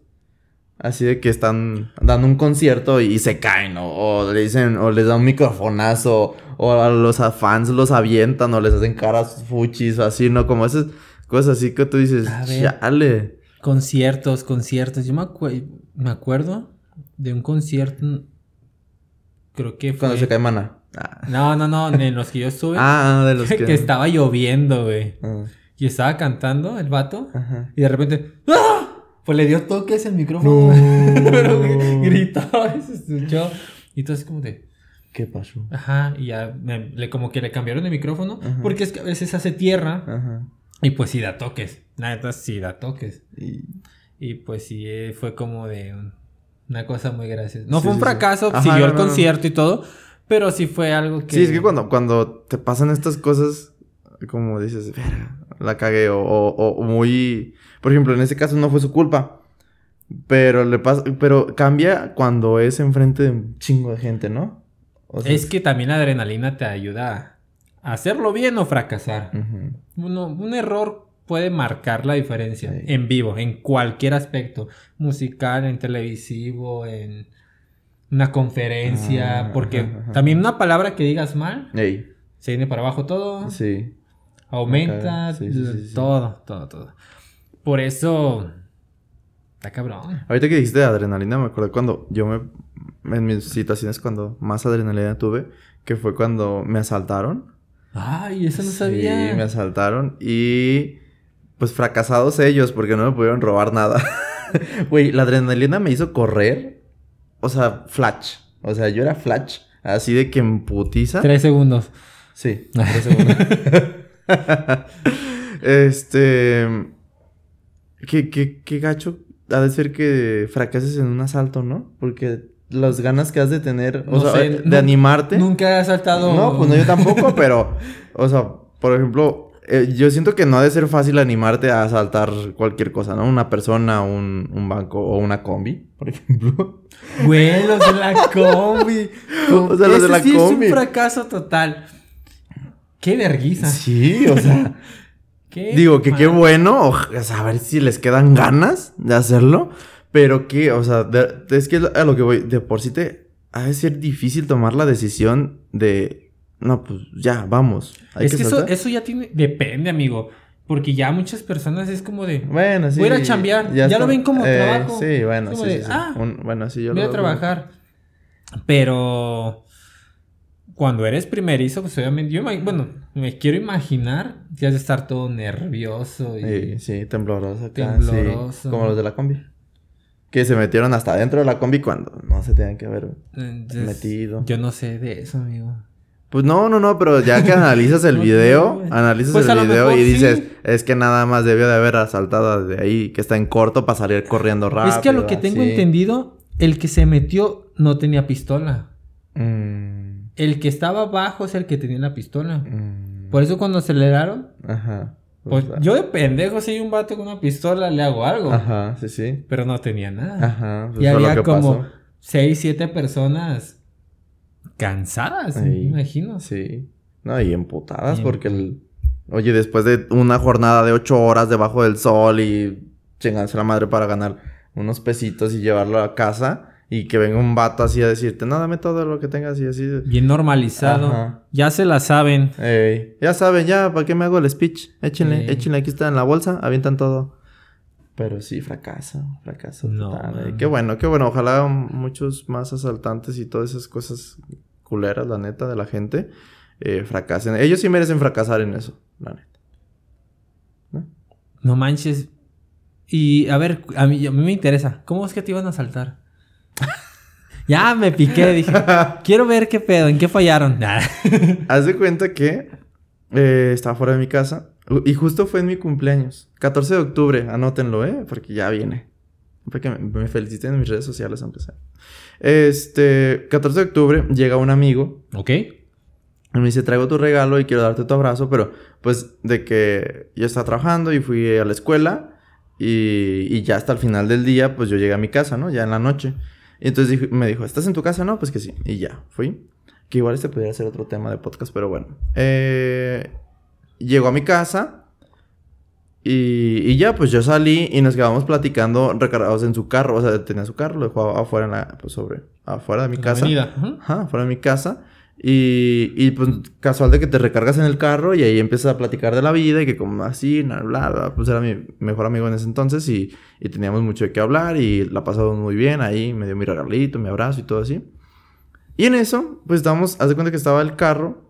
Así de que están dando un concierto y, se caen, o, le dicen, o les dan un microfonazo, o a los fans los avientan, o les hacen caras fuchis, o así, ¿no? Como esas cosas así que tú dices, chale. Conciertos, conciertos. Yo me, me acuerdo de un concierto, creo que fue... Cuando se cae mana. Ah. No, no, no, de los que yo estuve. ah, de los que... que estaba lloviendo, güey. Ah. Y estaba cantando el vato, y de repente... ¡Ah! Pues le dio toques el micrófono. Pero gritó y se escuchó. Y entonces como de... ¿Qué pasó? Ajá, y ya le, como que le cambiaron el micrófono. Porque es que a veces hace tierra. Ajá. Y pues sí da toques. Nada, sí da toques. Y, y pues sí, eh, fue como de una cosa muy graciosa. No fue un fracaso, siguió el concierto y todo. Pero sí fue algo que... Sí, es que cuando, cuando te pasan estas cosas, como dices, la cagué o, o muy por ejemplo, en este caso no fue su culpa. Pero le pasa, pero cambia cuando es enfrente de un chingo de gente, ¿no? es que también la adrenalina te ayuda a hacerlo bien o fracasar. un error puede marcar la diferencia en vivo, en cualquier aspecto, musical, en televisivo, en una conferencia, ah, porque también una palabra que digas mal, se viene para abajo todo. Sí. Aumenta todo, todo, todo. Por eso. Está cabrón. Ahorita que dijiste adrenalina, me acuerdo cuando yo me. En mis situaciones cuando más adrenalina tuve, que fue cuando me asaltaron. Ay, eso no sabía. Sí, me asaltaron y. Pues fracasados ellos porque no me pudieron robar nada. Güey, la adrenalina me hizo correr. O sea, flash. O sea, yo era flash. Así de que en putiza. Tres segundos. Sí, tres segundos. este. Qué, qué, qué gacho ha de ser que fracases en un asalto, ¿no? Porque las ganas que has de tener, o sea, de animarte. Nunca he asaltado. No, pues no, yo tampoco, pero, o sea, por ejemplo, eh, yo siento que no ha de ser fácil animarte a asaltar cualquier cosa, ¿no? Una persona, un, un banco o una combi, por ejemplo. Güey, los de la combi. o sea, los de la sí combi. es un fracaso total. Qué vergüenza. Sí, o sea. Digo que qué bueno, o, a ver si les quedan ganas de hacerlo. Pero que, o sea, es que a lo que voy, de por sí te ha de ser difícil tomar la decisión de, no, pues ya, vamos. es que, eso, eso ya tiene, depende, amigo. Porque ya muchas personas es como de. Bueno, sí. Voy a chambear. Ya, lo ven como eh, trabajo. Sí, bueno, sí, sí, Ah, bueno, sí, yo voy a trabajar. Pero. Cuando eres primerizo, pues obviamente. Yo, bueno, me quiero imaginar que has de estar todo nervioso. Y... Sí, sí, tembloroso acá. Tembloroso. como los de la combi. Que se metieron hasta dentro de la combi cuando no se tenían que haber metido. Yo no sé de eso, amigo. Pues no, no, no, pero ya que analizas el video, analizas pues el video y dices, es que nada más debió de haber asaltado de ahí, que está en corto para salir corriendo rápido. Es que a lo que tengo entendido, el que se metió no tenía pistola. Mm. El que estaba abajo es el que tenía la pistola. Mm. Por eso cuando aceleraron, Ajá. Pues, pues yo de pendejo, si hay un vato con una pistola, le hago algo. Ajá, sí, sí. Pero no tenía nada. Ajá. Pues y había como seis, siete personas cansadas, me imagino. Sí. No, y emputadas porque el... Oye, después de una jornada de ocho horas debajo del sol y chingarse la madre para ganar unos pesitos y llevarlo a casa y que venga un vato así a decirte, no, dame todo lo que tengas y así. Bien normalizado. Ya se la saben. ya saben, ya, ¿para qué me hago el speech? Échenle, échenle, aquí está en la bolsa, avientan todo. Pero sí, fracaso, fracaso total. Qué bueno, qué bueno. Ojalá muchos más asaltantes y todas esas cosas culeras, la neta, de la gente, eh, fracasen. Ellos sí merecen fracasar en eso, la neta. ¿No? No manches. Y a ver, a mí, a mí me interesa. ¿Cómo es que te iban a asaltar? Ya me piqué, dije. quiero ver qué pedo, en qué fallaron. Haz de cuenta que eh, estaba fuera de mi casa. Y justo fue en mi cumpleaños. 14 de octubre, anótenlo, ¿eh? Porque ya viene. Para que me, feliciten en mis redes sociales, aunque sea. Este, 14 de octubre llega un amigo. Ok. Y me dice, traigo tu regalo y quiero darte tu abrazo, pero pues de que yo estaba trabajando y fui a la escuela y, y ya hasta el final del día, pues yo llegué a mi casa, ¿no? Ya en la noche. Y entonces me dijo, ¿estás en tu casa? No, pues que sí. Y ya, fui. Que igual este podría ser otro tema de podcast, pero bueno. Eh, llegó a mi casa y, ya, pues yo salí y nos quedamos platicando recargados en su carro. O sea, tenía su carro, lo dejó afuera, en la, pues sobre, afuera de mi casa. Ajá, afuera de mi casa. Y, y, pues casual de que te recargas en el carro y ahí empiezas a platicar de la vida y que como así, bla, bla, pues era mi mejor amigo en ese entonces y, y teníamos mucho de qué hablar y la pasamos muy bien ahí, me dio mi regalito, mi abrazo y todo así. Y en eso, pues estábamos, haz de cuenta que estaba el carro,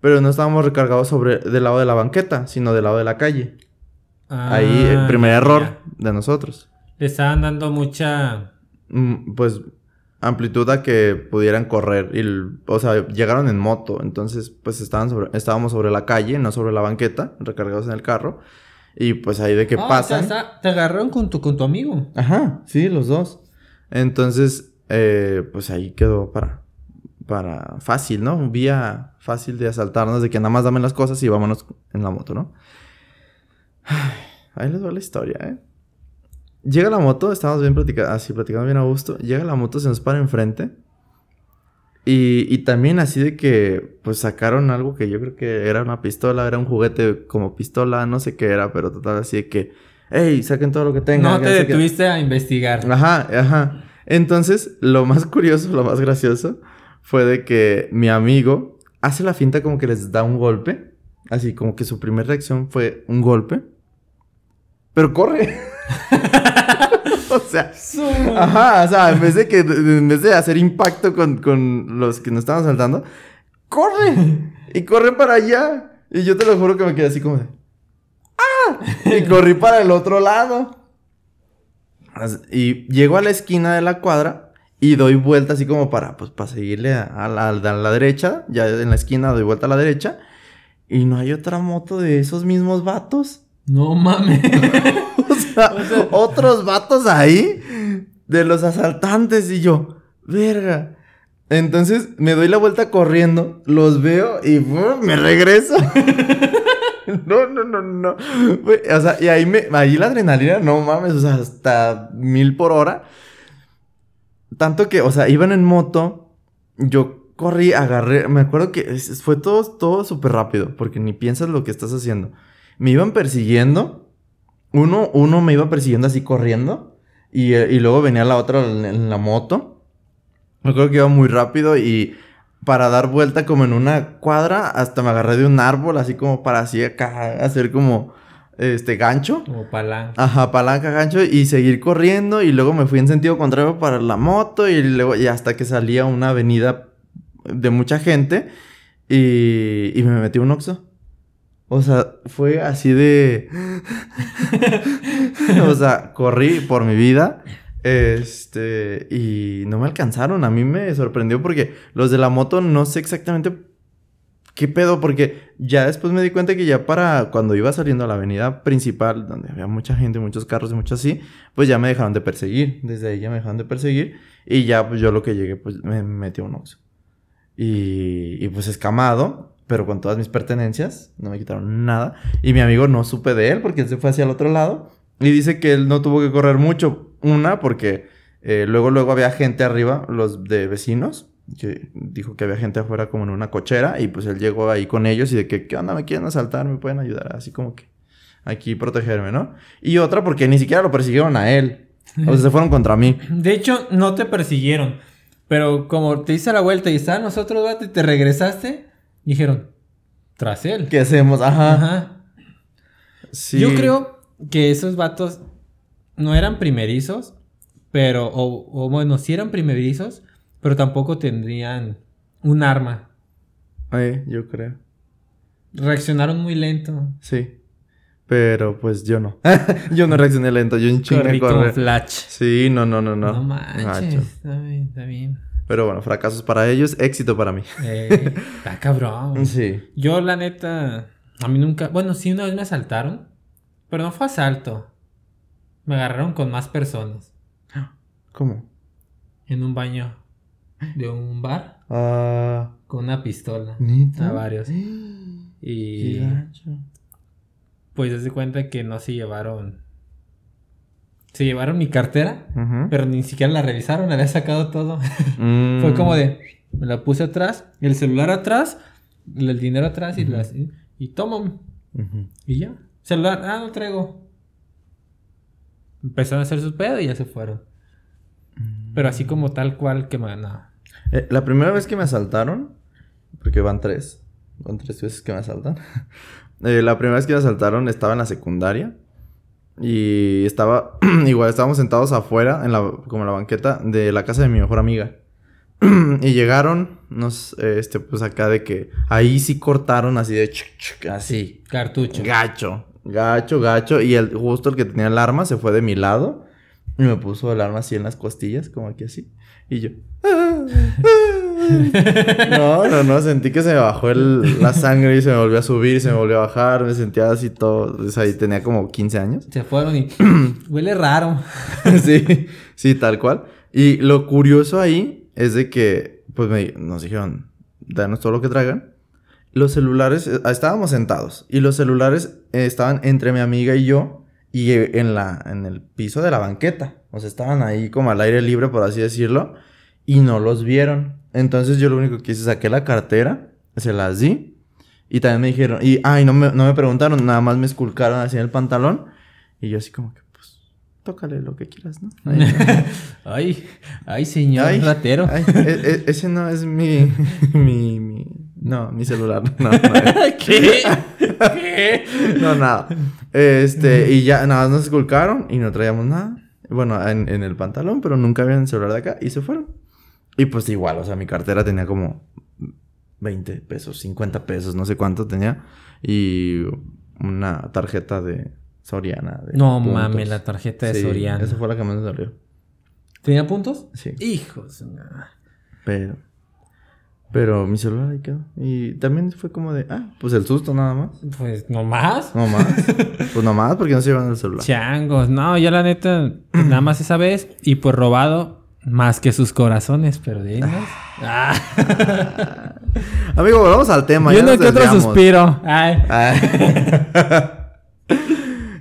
pero no estábamos recargados sobre del lado de la banqueta, sino del lado de la calle. Ahí el ah, primer error de nosotros. Le estaban dando mucha... Mm, pues amplitud a que pudieran correr. Y, o sea, llegaron en moto. Entonces, pues estaban sobre, estábamos sobre la calle, no sobre la banqueta, recargados en el carro. Y pues ahí de que ah, pasan. te agarraron con tu, con tu amigo. Ajá, sí, los dos. Entonces, eh, pues ahí quedó para, para fácil, ¿no? Vía fácil de asaltarnos, de que nada más dame las cosas y vámonos en la moto, ¿no? Ahí les va la historia, ¿eh? Llega la moto, estamos bien platicando, así platicando bien a gusto. Llega la moto, se nos para enfrente. Y, y, también así de que, pues sacaron algo que yo creo que era una pistola, era un juguete como pistola, no sé qué era, pero total así de que, hey, saquen todo lo que tengan. No te detuviste a investigar. Ajá, ajá. Entonces, lo más curioso, lo más gracioso, fue de que mi amigo hace la finta como que les da un golpe. Así como que su primera reacción fue un golpe. Pero corre. o sea, ajá, o sea, en vez de que en vez de hacer impacto con, con los que nos estaban saltando, corre. y corre para allá. Y yo te lo juro que me quedé así como de ¡Ah! Y corrí para el otro lado. Y llego a la esquina de la cuadra y doy vuelta así como para, pues, para seguirle a, la, a la derecha. Ya en la esquina doy vuelta a la derecha. Y no hay otra moto de esos mismos vatos. No mames. o, sea, otros vatos ahí de los asaltantes y yo, verga. Entonces me doy la vuelta corriendo, los veo y me regreso. no, no, no, no. O sea, y ahí, me, ahí la adrenalina, no mames, o sea, hasta mil por hora. Tanto que, o sea, iban en moto, yo corrí, agarré, me acuerdo que fue todo, todo súper rápido, porque ni piensas lo que estás haciendo. Me iban persiguiendo, uno, uno me iba persiguiendo así corriendo, Y, y luego venía la otra en, en la moto. Me acuerdo que iba muy rápido y para dar vuelta como en una cuadra, hasta me agarré de un árbol, así como para así acá, hacer como este gancho. Como palanca. Ajá, palanca, gancho, y seguir corriendo. Y luego me fui en sentido contrario para la moto. Y luego, y hasta que salía una avenida de mucha gente. Y, y me metí un oxo. O sea, fue así de. o sea, corrí por mi vida. Este, y no me alcanzaron. A mí me sorprendió porque los de la moto no sé exactamente qué pedo, porque ya después me di cuenta que ya para cuando iba saliendo a la avenida principal, donde había mucha gente, muchos carros y mucho así, pues ya me dejaron de perseguir. Desde ahí ya me dejaron de perseguir. Y ya, pues yo lo que llegué, pues me metí un oxo. Y, y pues escamado, pero con todas mis pertenencias, no me quitaron nada. Y mi amigo no supe de él porque él se fue hacia el otro lado. Y dice que él no tuvo que correr mucho. Una, porque eh, luego, luego había gente arriba, los de vecinos, que dijo que había gente afuera como en una cochera. Y pues él llegó ahí con ellos y de que, ¿qué onda? ¿Me quieren asaltar? ¿Me pueden ayudar? Así como que aquí protegerme, ¿no? Y otra, porque ni siquiera lo persiguieron a él. O se fueron contra mí. De hecho, no te persiguieron. Pero como te hice la vuelta y estaban nosotros, vato, y te regresaste, dijeron, tras él. ¿Qué hacemos? Ajá. Ajá. Sí. Yo creo que esos vatos no eran primerizos, pero, o, o bueno, sí eran primerizos, pero tampoco tendrían un arma. Ay, yo creo. Reaccionaron muy lento. Sí. Pero pues yo no. yo no reaccioné lento, yo en chinga correr. flash. Sí, no, no, no, no. No, manches. Está bien, está bien. Pero bueno, fracasos para ellos, éxito para mí. Eh, está cabrón. Sí. Yo, la neta, a mí nunca. Bueno, sí, una vez me asaltaron. Pero no fue asalto. Me agarraron con más personas. ¿Cómo? En un baño de un bar. Ah. Con una pistola. A varios. Y. Pues se cuenta que no se llevaron. Se llevaron mi cartera. Pero ni siquiera la revisaron. Había sacado todo. Mm. Fue como de. Me la puse atrás. El celular atrás. El dinero atrás. Y, las, y, y toma. Ujú. Y ya. Celular, ah, no traigo. Empezaron a hacer sus pedos y ya se fueron. Pero así como tal cual que me... No. Eh, la primera vez que me asaltaron, porque van tres, van tres veces que me asaltan. Eh, la primera vez que me asaltaron estaba en la secundaria y estaba, igual estábamos sentados afuera, en la, como en la banqueta de la casa de mi mejor amiga. y llegaron, nos, este, pues acá de que ahí sí cortaron así de, chuc, chuc, así, Cartucho. gacho, gacho, gacho. Y el, justo el que tenía el arma se fue de mi lado y me puso el arma así en las costillas, como aquí así. Y yo. No, no, no, sentí que se me bajó el- la sangre y se me volvió a subir, se me volvió a bajar, me sentía así todo, o sea, y tenía como 15 años. Se fueron y... Huele raro. sí, sí, tal cual. Y lo curioso ahí es de que, pues me- nos dijeron, danos todo lo que traigan. Los celulares, eh, estábamos sentados y los celulares eh, estaban entre mi amiga y yo y eh, en, la, en el piso de la banqueta. O sea, estaban ahí como al aire libre, por así decirlo, y no los vieron. Entonces yo lo único que hice, saqué la cartera, se las di y también me dijeron, y, ay, no me, no me preguntaron, nada más me esculcaron así en el pantalón y yo así como que, pues, tócale lo que quieras, ¿no? Ahí, Ay, ay, señor Ay, ratero. ay, e- e- ese no es mi, mi, mi, no, mi celular, no, no, ¿Qué? ¿Qué? no, nada. Este, y ya nada más nos esculcaron y no traíamos nada. Bueno, en, en el pantalón, pero nunca habían el celular de acá y se fueron. Y pues igual, o sea, mi cartera tenía como 20 pesos, 50 pesos, no sé cuánto tenía. Y una tarjeta de Soriana. de No puntos. mames, la tarjeta de Sí, Soriana. Esa fue la que más me salió. ¿Tenía puntos? Sí. Hijos. no. Pero. Pero mi celular ahí quedó. Y también fue como de, ah, pues el susto nada más. Pues no más. No más. pues no más porque no se llevan el celular. Changos. No, yo la neta, nada más esa vez. Y pues robado más que sus corazones perdidos. Ah. Amigo, volvamos al tema. y ya uno nos que otro suspiro. Ay.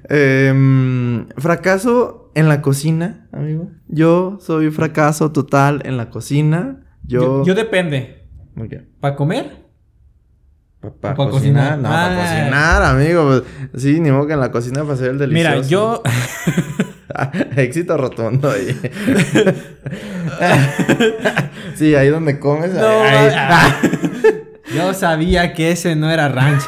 Em, fracaso en la cocina, amigo. Yo soy fracaso total en la cocina. Yo. Yo, yo depende. ¿Para comer? Para Pa cocinar. cocinar. No, para cocinar, amigo. Sí, ni modo que en la cocina para hacer el delicioso. Mira, yo. Éxito rotundo. ahí. sí, ahí donde comes. No, ahí-. Yo sabía que ese no era ranch.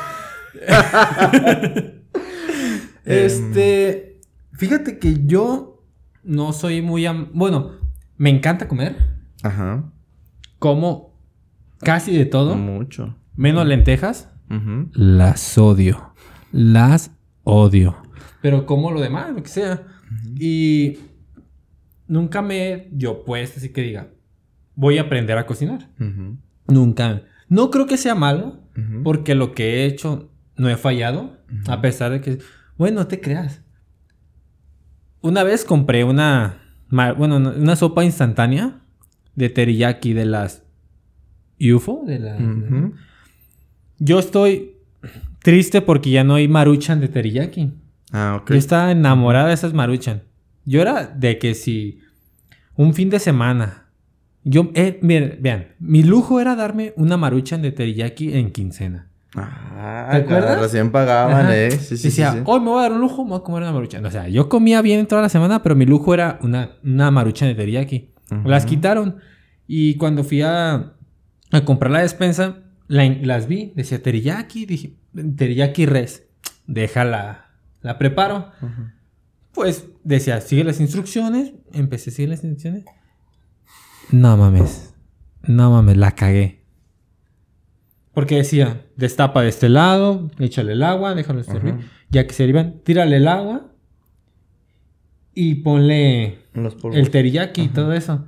este. Fíjate que yo no soy muy. am- Bueno, me encanta comer. Ajá. Como casi de todo. Mucho. Menos lentejas. Las odio. Las odio. Pero como lo demás, lo que sea. Y nunca me he yo puesto así que diga, voy a aprender a cocinar. Nunca. No creo que sea malo, porque lo que he hecho no he fallado, a pesar de que, bueno, no te creas. Una vez compré una, bueno, no- una sopa instantánea de teriyaki de las UFO, de las... Yo estoy triste porque ya no hay maruchan de teriyaki. Ah, ok. Yo estaba enamorada de esas maruchan. Yo era de que si un fin de semana. Yo, eh, miren, vean, mi lujo era darme una maruchan de teriyaki en quincena. Ah, ¿Te acuerdas? Recién pagaban, Ajá. eh. Sí, sí, Decía, sí. sí. hoy me voy a dar un lujo, me voy a comer una maruchan. O sea, yo comía bien toda la semana, pero mi lujo era una, una maruchan de teriyaki. Ujú. Las quitaron. Y cuando fui a, a comprar la despensa, la- las vi. Decía teriyaki, dije, teriyaki res. Déjala, la preparo. Pues decía, sigue las instrucciones. Empecé a seguir las instrucciones. No mames. No mames, la cagué. Porque decía, destapa de este lado, échale el agua, déjalo servir. Ya que se sirvan, tírale el agua y ponle el teriyaki y todo eso.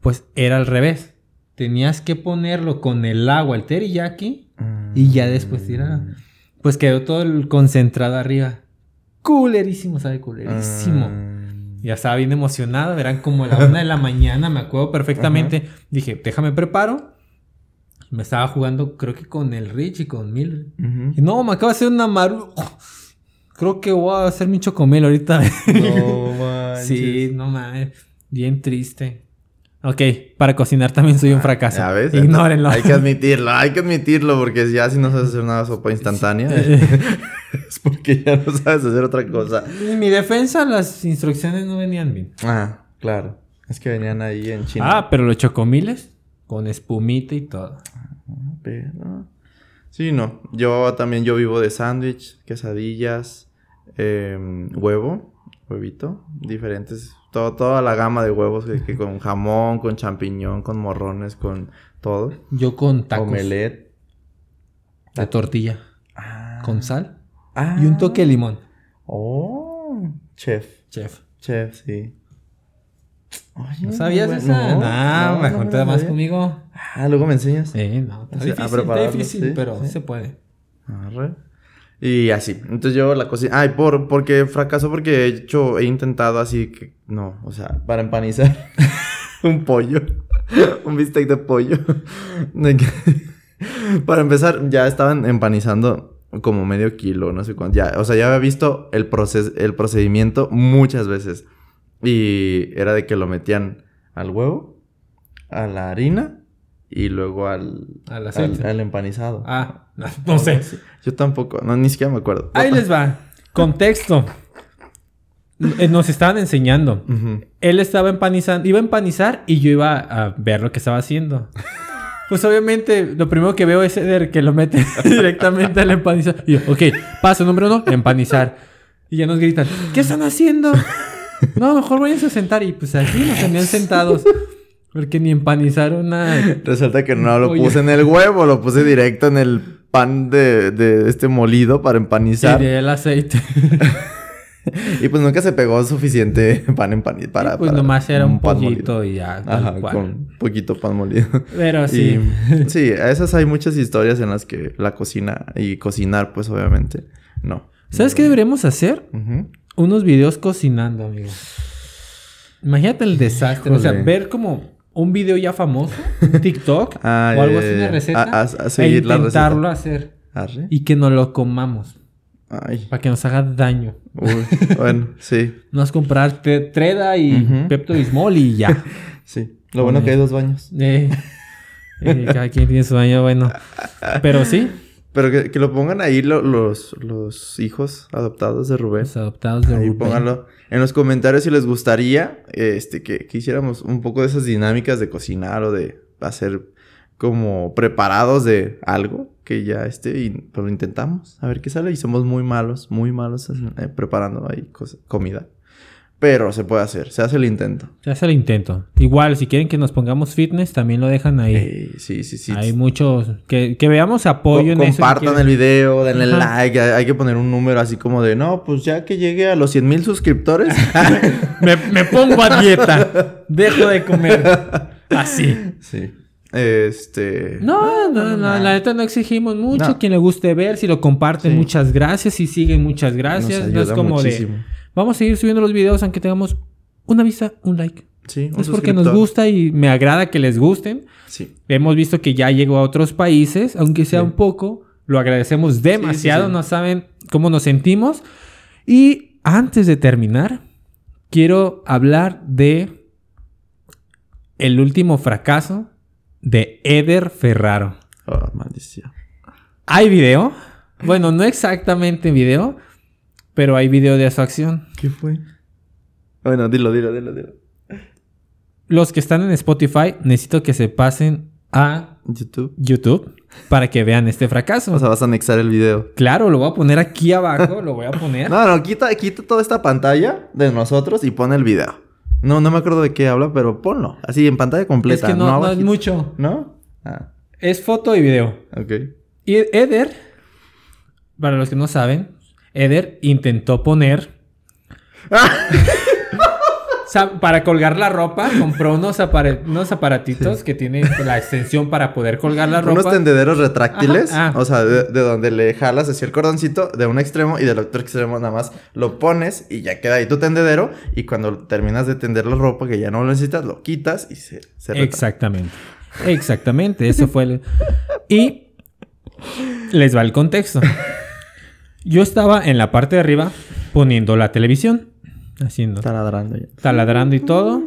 Pues era al revés. Tenías que ponerlo con el agua, el teriyaki, y ya después tirar. Pues quedó todo el concentrado arriba. Culerísimo, sabe, culerísimo. Mm. Ya estaba bien emocionado, eran como la una de la mañana, me acuerdo perfectamente. Dije, déjame preparo. Me estaba jugando, creo que con el Rich y con. Y no, me acaba de hacer una maru. Creo que voy a hacer mi chocomel ahorita. No manches. sí, no mames. Bien triste. Ok, para cocinar también soy un fracaso. Ya ves. Ignórenlo. Hay que admitirlo, hay que admitirlo, porque ya si no sabes hacer una sopa instantánea, es porque ya no sabes hacer otra cosa. En mi defensa, las instrucciones no venían bien. Ah, claro. Es que venían ahí en China. Ah, pero los chocomiles con espumita y todo. Pero... Sí, no. Yo también yo vivo de sándwich, quesadillas, em, huevo, huevito, diferentes, todo, toda la gama de huevos que, que con jamón, con champiñón, con morrones, con todo. Yo con tacos Omelette. de tortilla Ah. con sal Ah. y un toque de limón. Oh, chef, Chef. chef, sí. Oye, ¿No sabías esa? No, no, mejor no te más conmigo. Ah, luego me enseñas. Eh, no, está Sí, a difícil, está difícil, sí, pero sí. se puede. Arre. Y así. Entonces yo la cocina. Ay, por, porque fracaso porque he hecho, he intentado así que. No, o sea, para empanizar un pollo. un bistec de pollo. Para empezar, ya estaban empanizando como medio kilo, no sé cuánto. Ya, o sea, ya había visto el, proces el procedimiento muchas veces. Y era de que lo metían al huevo, a la harina y luego al, Al aceite. al, al empanizado. Ah, no, no sé. Yo tampoco, no, ni siquiera me acuerdo. Ahí les va. Contexto. Eh, Nos estaban enseñando. Él estaba empanizando, iba a empanizar y yo iba a ver lo que estaba haciendo. Pues obviamente lo primero que veo es Eder que lo mete directamente al empanizar. Y yo, ok, paso número uno, empanizar. Y ya nos gritan, ¿qué están haciendo? No, mejor váyanse a sentar. Y pues aquí nos tenían sentados. Porque ni empanizaron nada. Resulta que no lo puse en el huevo, lo puse directo en el pan de, de este molido para Y empanizar. de el aceite. Y pues nunca se pegó suficiente pan empanizado para. pues para nomás era un pan molido. y ya. Ajá, cual. con poquito pan molido. Pero sí. Y, sí, a esas hay muchas historias en las que la cocina y cocinar, pues obviamente, no. ¿Sabes qué deberíamos hacer? Unos videos cocinando, amigo. Imagínate el desastre. O sea, ver como un video ya famoso, un TikTok Ah, o algo así, una ya. receta. A- a- a e la intentarlo hacer. Arre. Y que nos lo comamos. Ay. Para que nos haga daño. Uy, bueno, sí, No es comprar Treda y Ujú. Pepto Bismol y ya. sí. Lo bueno que hay dos baños. Eh, eh, cada quien tiene su daño, bueno. Pero sí. Pero que, que lo pongan ahí lo- los, los hijos adoptados de Rubén. Los adoptados de Ahí Rubén. pónganlo en los comentarios si les gustaría este, que, que hiciéramos un poco de esas dinámicas de cocinar o de hacer como preparados de algo que ya esté y pues lo intentamos a ver qué sale y somos muy malos, muy malos eh, preparando ahí cosa- comida. Pero se puede hacer, se hace el intento. Se hace el intento. Igual, si quieren que nos pongamos fitness, también lo dejan ahí. Eh, sí, sí, sí. Hay muchos. Que, que veamos apoyo Co- en eso. compartan quieran. el video, denle Ajá. like, hay, hay que poner un número así como de, no, pues ya que llegue a los 100 mil suscriptores. me, me pongo a dieta. Dejo de comer. Así. sí. Este... No, no, no, la neta no exigimos mucho. No. Quien le guste ver, si lo comparten, Sí. muchas gracias. Si siguen, muchas gracias. Nos No es como muchísimo. de. Vamos a seguir subiendo los videos aunque tengamos una vista, un like. Sí, un es porque nos gusta y me agrada que les gusten. Sí. Hemos visto que ya llegó a otros países, aunque sea Sí. un poco. Lo agradecemos demasiado, no saben cómo nos sentimos. Y antes de terminar, quiero hablar de el último fracaso de Eder Ferraro. Oh, maldición. Hay video. Bueno, no exactamente video, pero hay video de su acción. ¿Qué fue? Bueno, dilo, dilo, dilo, dilo. Los que están en Spotify, necesito que se pasen a YouTube. YouTube para que vean este fracaso. O sea, vas a anexar el video. Claro, lo voy a poner aquí abajo, lo voy a poner. No, no, quita, quita toda esta pantalla de nosotros y pon el video. No, no me acuerdo de qué habla, pero ponlo. Así, en pantalla es completa. que no, no es abajito. mucho. ¿No? Ah, Es foto y video. ok. Y Eder, para los que no saben, Eder intentó poner... Sa- para colgar la ropa, compró unos, apare- unos aparatitos que tienen la extensión para poder colgar la ropa. Unos tendederos retráctiles. Ah. O sea, de, de donde le jalas así el cordoncito de un extremo y del otro extremo nada más lo pones y ya queda ahí tu tendedero. Y cuando terminas de tender la ropa que ya no lo necesitas, lo quitas y se, se. Exactamente. Exactamente. Eso fue el... Y les va el contexto. Yo estaba en la parte de arriba poniendo la televisión. Haciendo... Está ladrando ya. Taladrando y todo.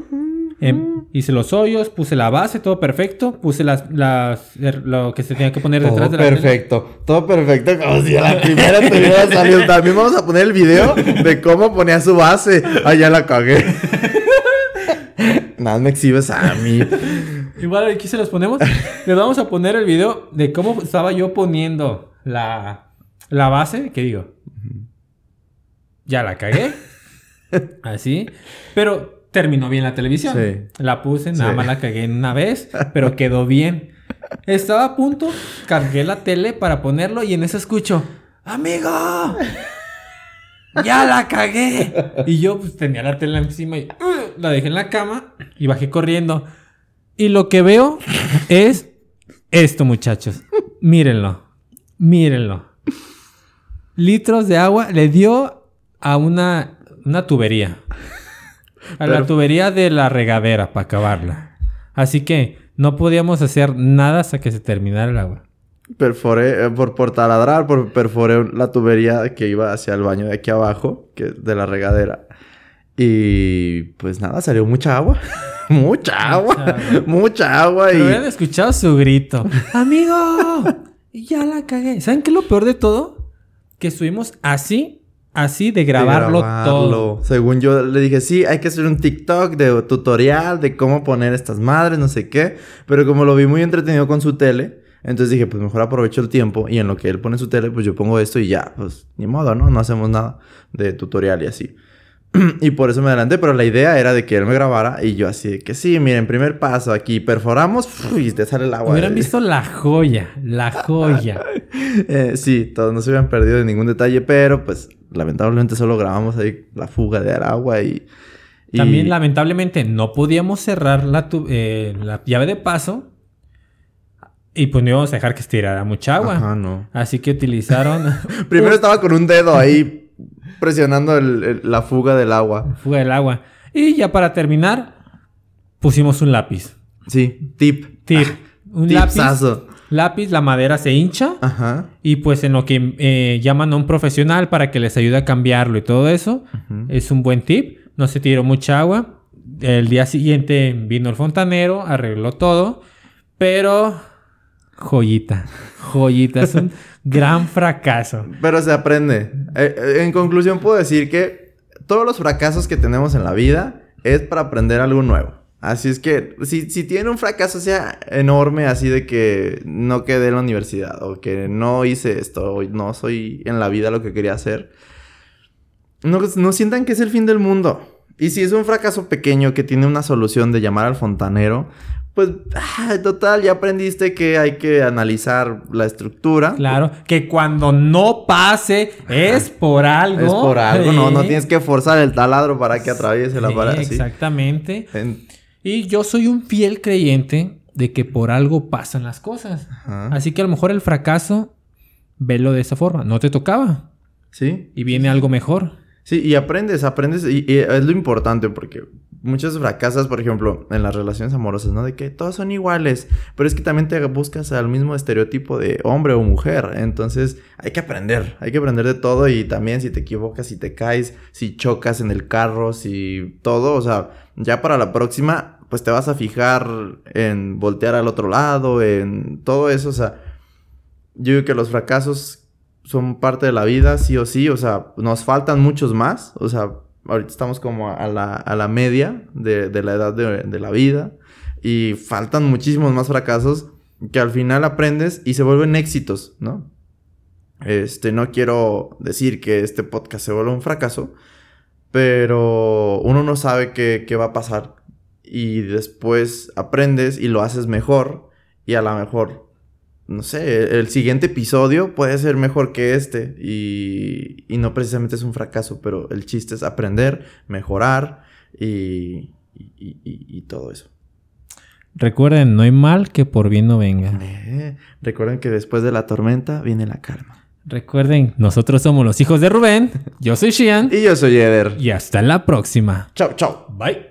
Em, hice los hoyos, puse la base, todo perfecto. Puse las, las, er, lo que se tenía que poner detrás Todo de la perfecto, todo perfecto, como si a la primera te hubiera salido. También vamos a poner el video de cómo ponía su base. Ah, ya la cagué. Nada, me exhibes a mí. Igual aquí se los ponemos. Les vamos a poner el video de cómo estaba yo poniendo la, la base. Que digo, ya la cagué. Así. Pero terminó bien la televisión. Sí. La puse, nada Sí. más la cagué en una vez, pero quedó bien. Estaba a punto, cargué la tele para ponerlo y en eso escucho, amigo, ya la cagué. Y yo pues tenía la tele encima y "Ugh", la dejé en la cama y bajé corriendo. Y lo que veo es esto, muchachos. Mírenlo, mírenlo. Litros de agua le dio a una, una tubería. A la Pero- tubería de la regadera para acabarla. Así que no podíamos hacer nada hasta que se terminara el agua. Perforé, eh, por, por taladrar, por perforé la tubería que iba hacia el baño de aquí abajo, que de la regadera. Y pues nada, salió mucha agua. mucha agua. agua. mucha agua. Pero y... hubieran escuchado su grito. ¡Amigo! Ya la cagué. ¿Saben qué es lo peor de todo? Que estuvimos así, así de grabarlo. todo. Según yo le dije, sí, hay que hacer un TikTok de tutorial de cómo poner estas madres, no sé qué. Pero como lo vi muy entretenido con su tele, entonces dije, pues mejor aprovecho el tiempo y en lo que él pone su tele, pues yo pongo esto y ya, pues ni modo, ¿no? No hacemos nada de tutorial y así. y por eso me adelanté, pero la idea era de que él me grabara y yo así de que sí, miren, primer paso aquí, perforamos y te sale el agua. Hubieran visto la joya, la joya. Eh, sí, todos no se hubieran perdido de ningún detalle, pero pues lamentablemente solo grabamos ahí la fuga de agua y... y- También, lamentablemente, no podíamos cerrar la, eh, la llave de paso. Y pues no íbamos a dejar que estirara mucha agua. Ajá, no. Así que utilizaron Primero estaba con un dedo ahí presionando el- el- la fuga del agua. fuga del agua. Y ya para terminar, pusimos un lápiz. Sí, tip. Tip. Un lápiz. Tipsazo. Lápiz, la madera se hincha. Ajá. Y pues en lo que eh, llaman a un profesional para que les ayude a cambiarlo y todo eso. Es un buen tip. No se tiró mucha agua. El día siguiente vino el fontanero, arregló todo. Pero joyita. Joyita. Es un gran fracaso. Pero se aprende. Eh, eh, en conclusión, puedo decir que todos los fracasos que tenemos en la vida es para aprender algo nuevo. Así es que si, si tiene un fracaso sea enorme, así de que no quedé en la universidad o que no hice esto o no soy en la vida lo que quería hacer, no, no sientan que es el fin del mundo. Y si es un fracaso pequeño que tiene una solución de llamar al fontanero, pues, ah, total, ya aprendiste que hay que analizar la estructura. Claro, que cuando no pase es por algo. Es por algo, no, no tienes que forzar el taladro para que atraviese la pared. Exactamente. Y yo soy un fiel creyente de que por algo pasan las cosas. Así que a lo mejor el fracaso, velo de esa forma. No te tocaba. Sí. Y viene algo mejor. Sí, y aprendes, aprendes, y, es lo importante porque muchas fracasas, por ejemplo, en las relaciones amorosas, ¿no? De que todos son iguales, pero es que también te buscas al mismo estereotipo de hombre o mujer, entonces hay que aprender, hay que aprender de todo y también si te equivocas, si te caes, si chocas en el carro, si todo, o sea, ya para la próxima, pues te vas a fijar en voltear al otro lado, en todo eso, o sea, yo digo que los fracasos son parte de la vida, sí o sí. O sea, nos faltan muchos más. O sea, ahorita estamos como a la, a la media de, de la edad de, de, la vida. Y faltan muchísimos más fracasos que al final aprendes y se vuelven éxitos, ¿no? Este, no quiero decir que este podcast se vuelva un fracaso, pero uno no sabe qué, qué va a pasar. Y después aprendes y lo haces mejor. Y a lo mejor no sé, el siguiente episodio puede ser mejor que este y, y, no precisamente es un fracaso, pero el chiste es aprender, mejorar y, y, y todo eso. Recuerden, no hay mal que por bien no venga. Eh, recuerden que después de la tormenta viene la calma. Recuerden, nosotros somos los hijos de Rubén, yo soy Shian. Y yo soy Eder. Y hasta la próxima. Chao, chao. Bye.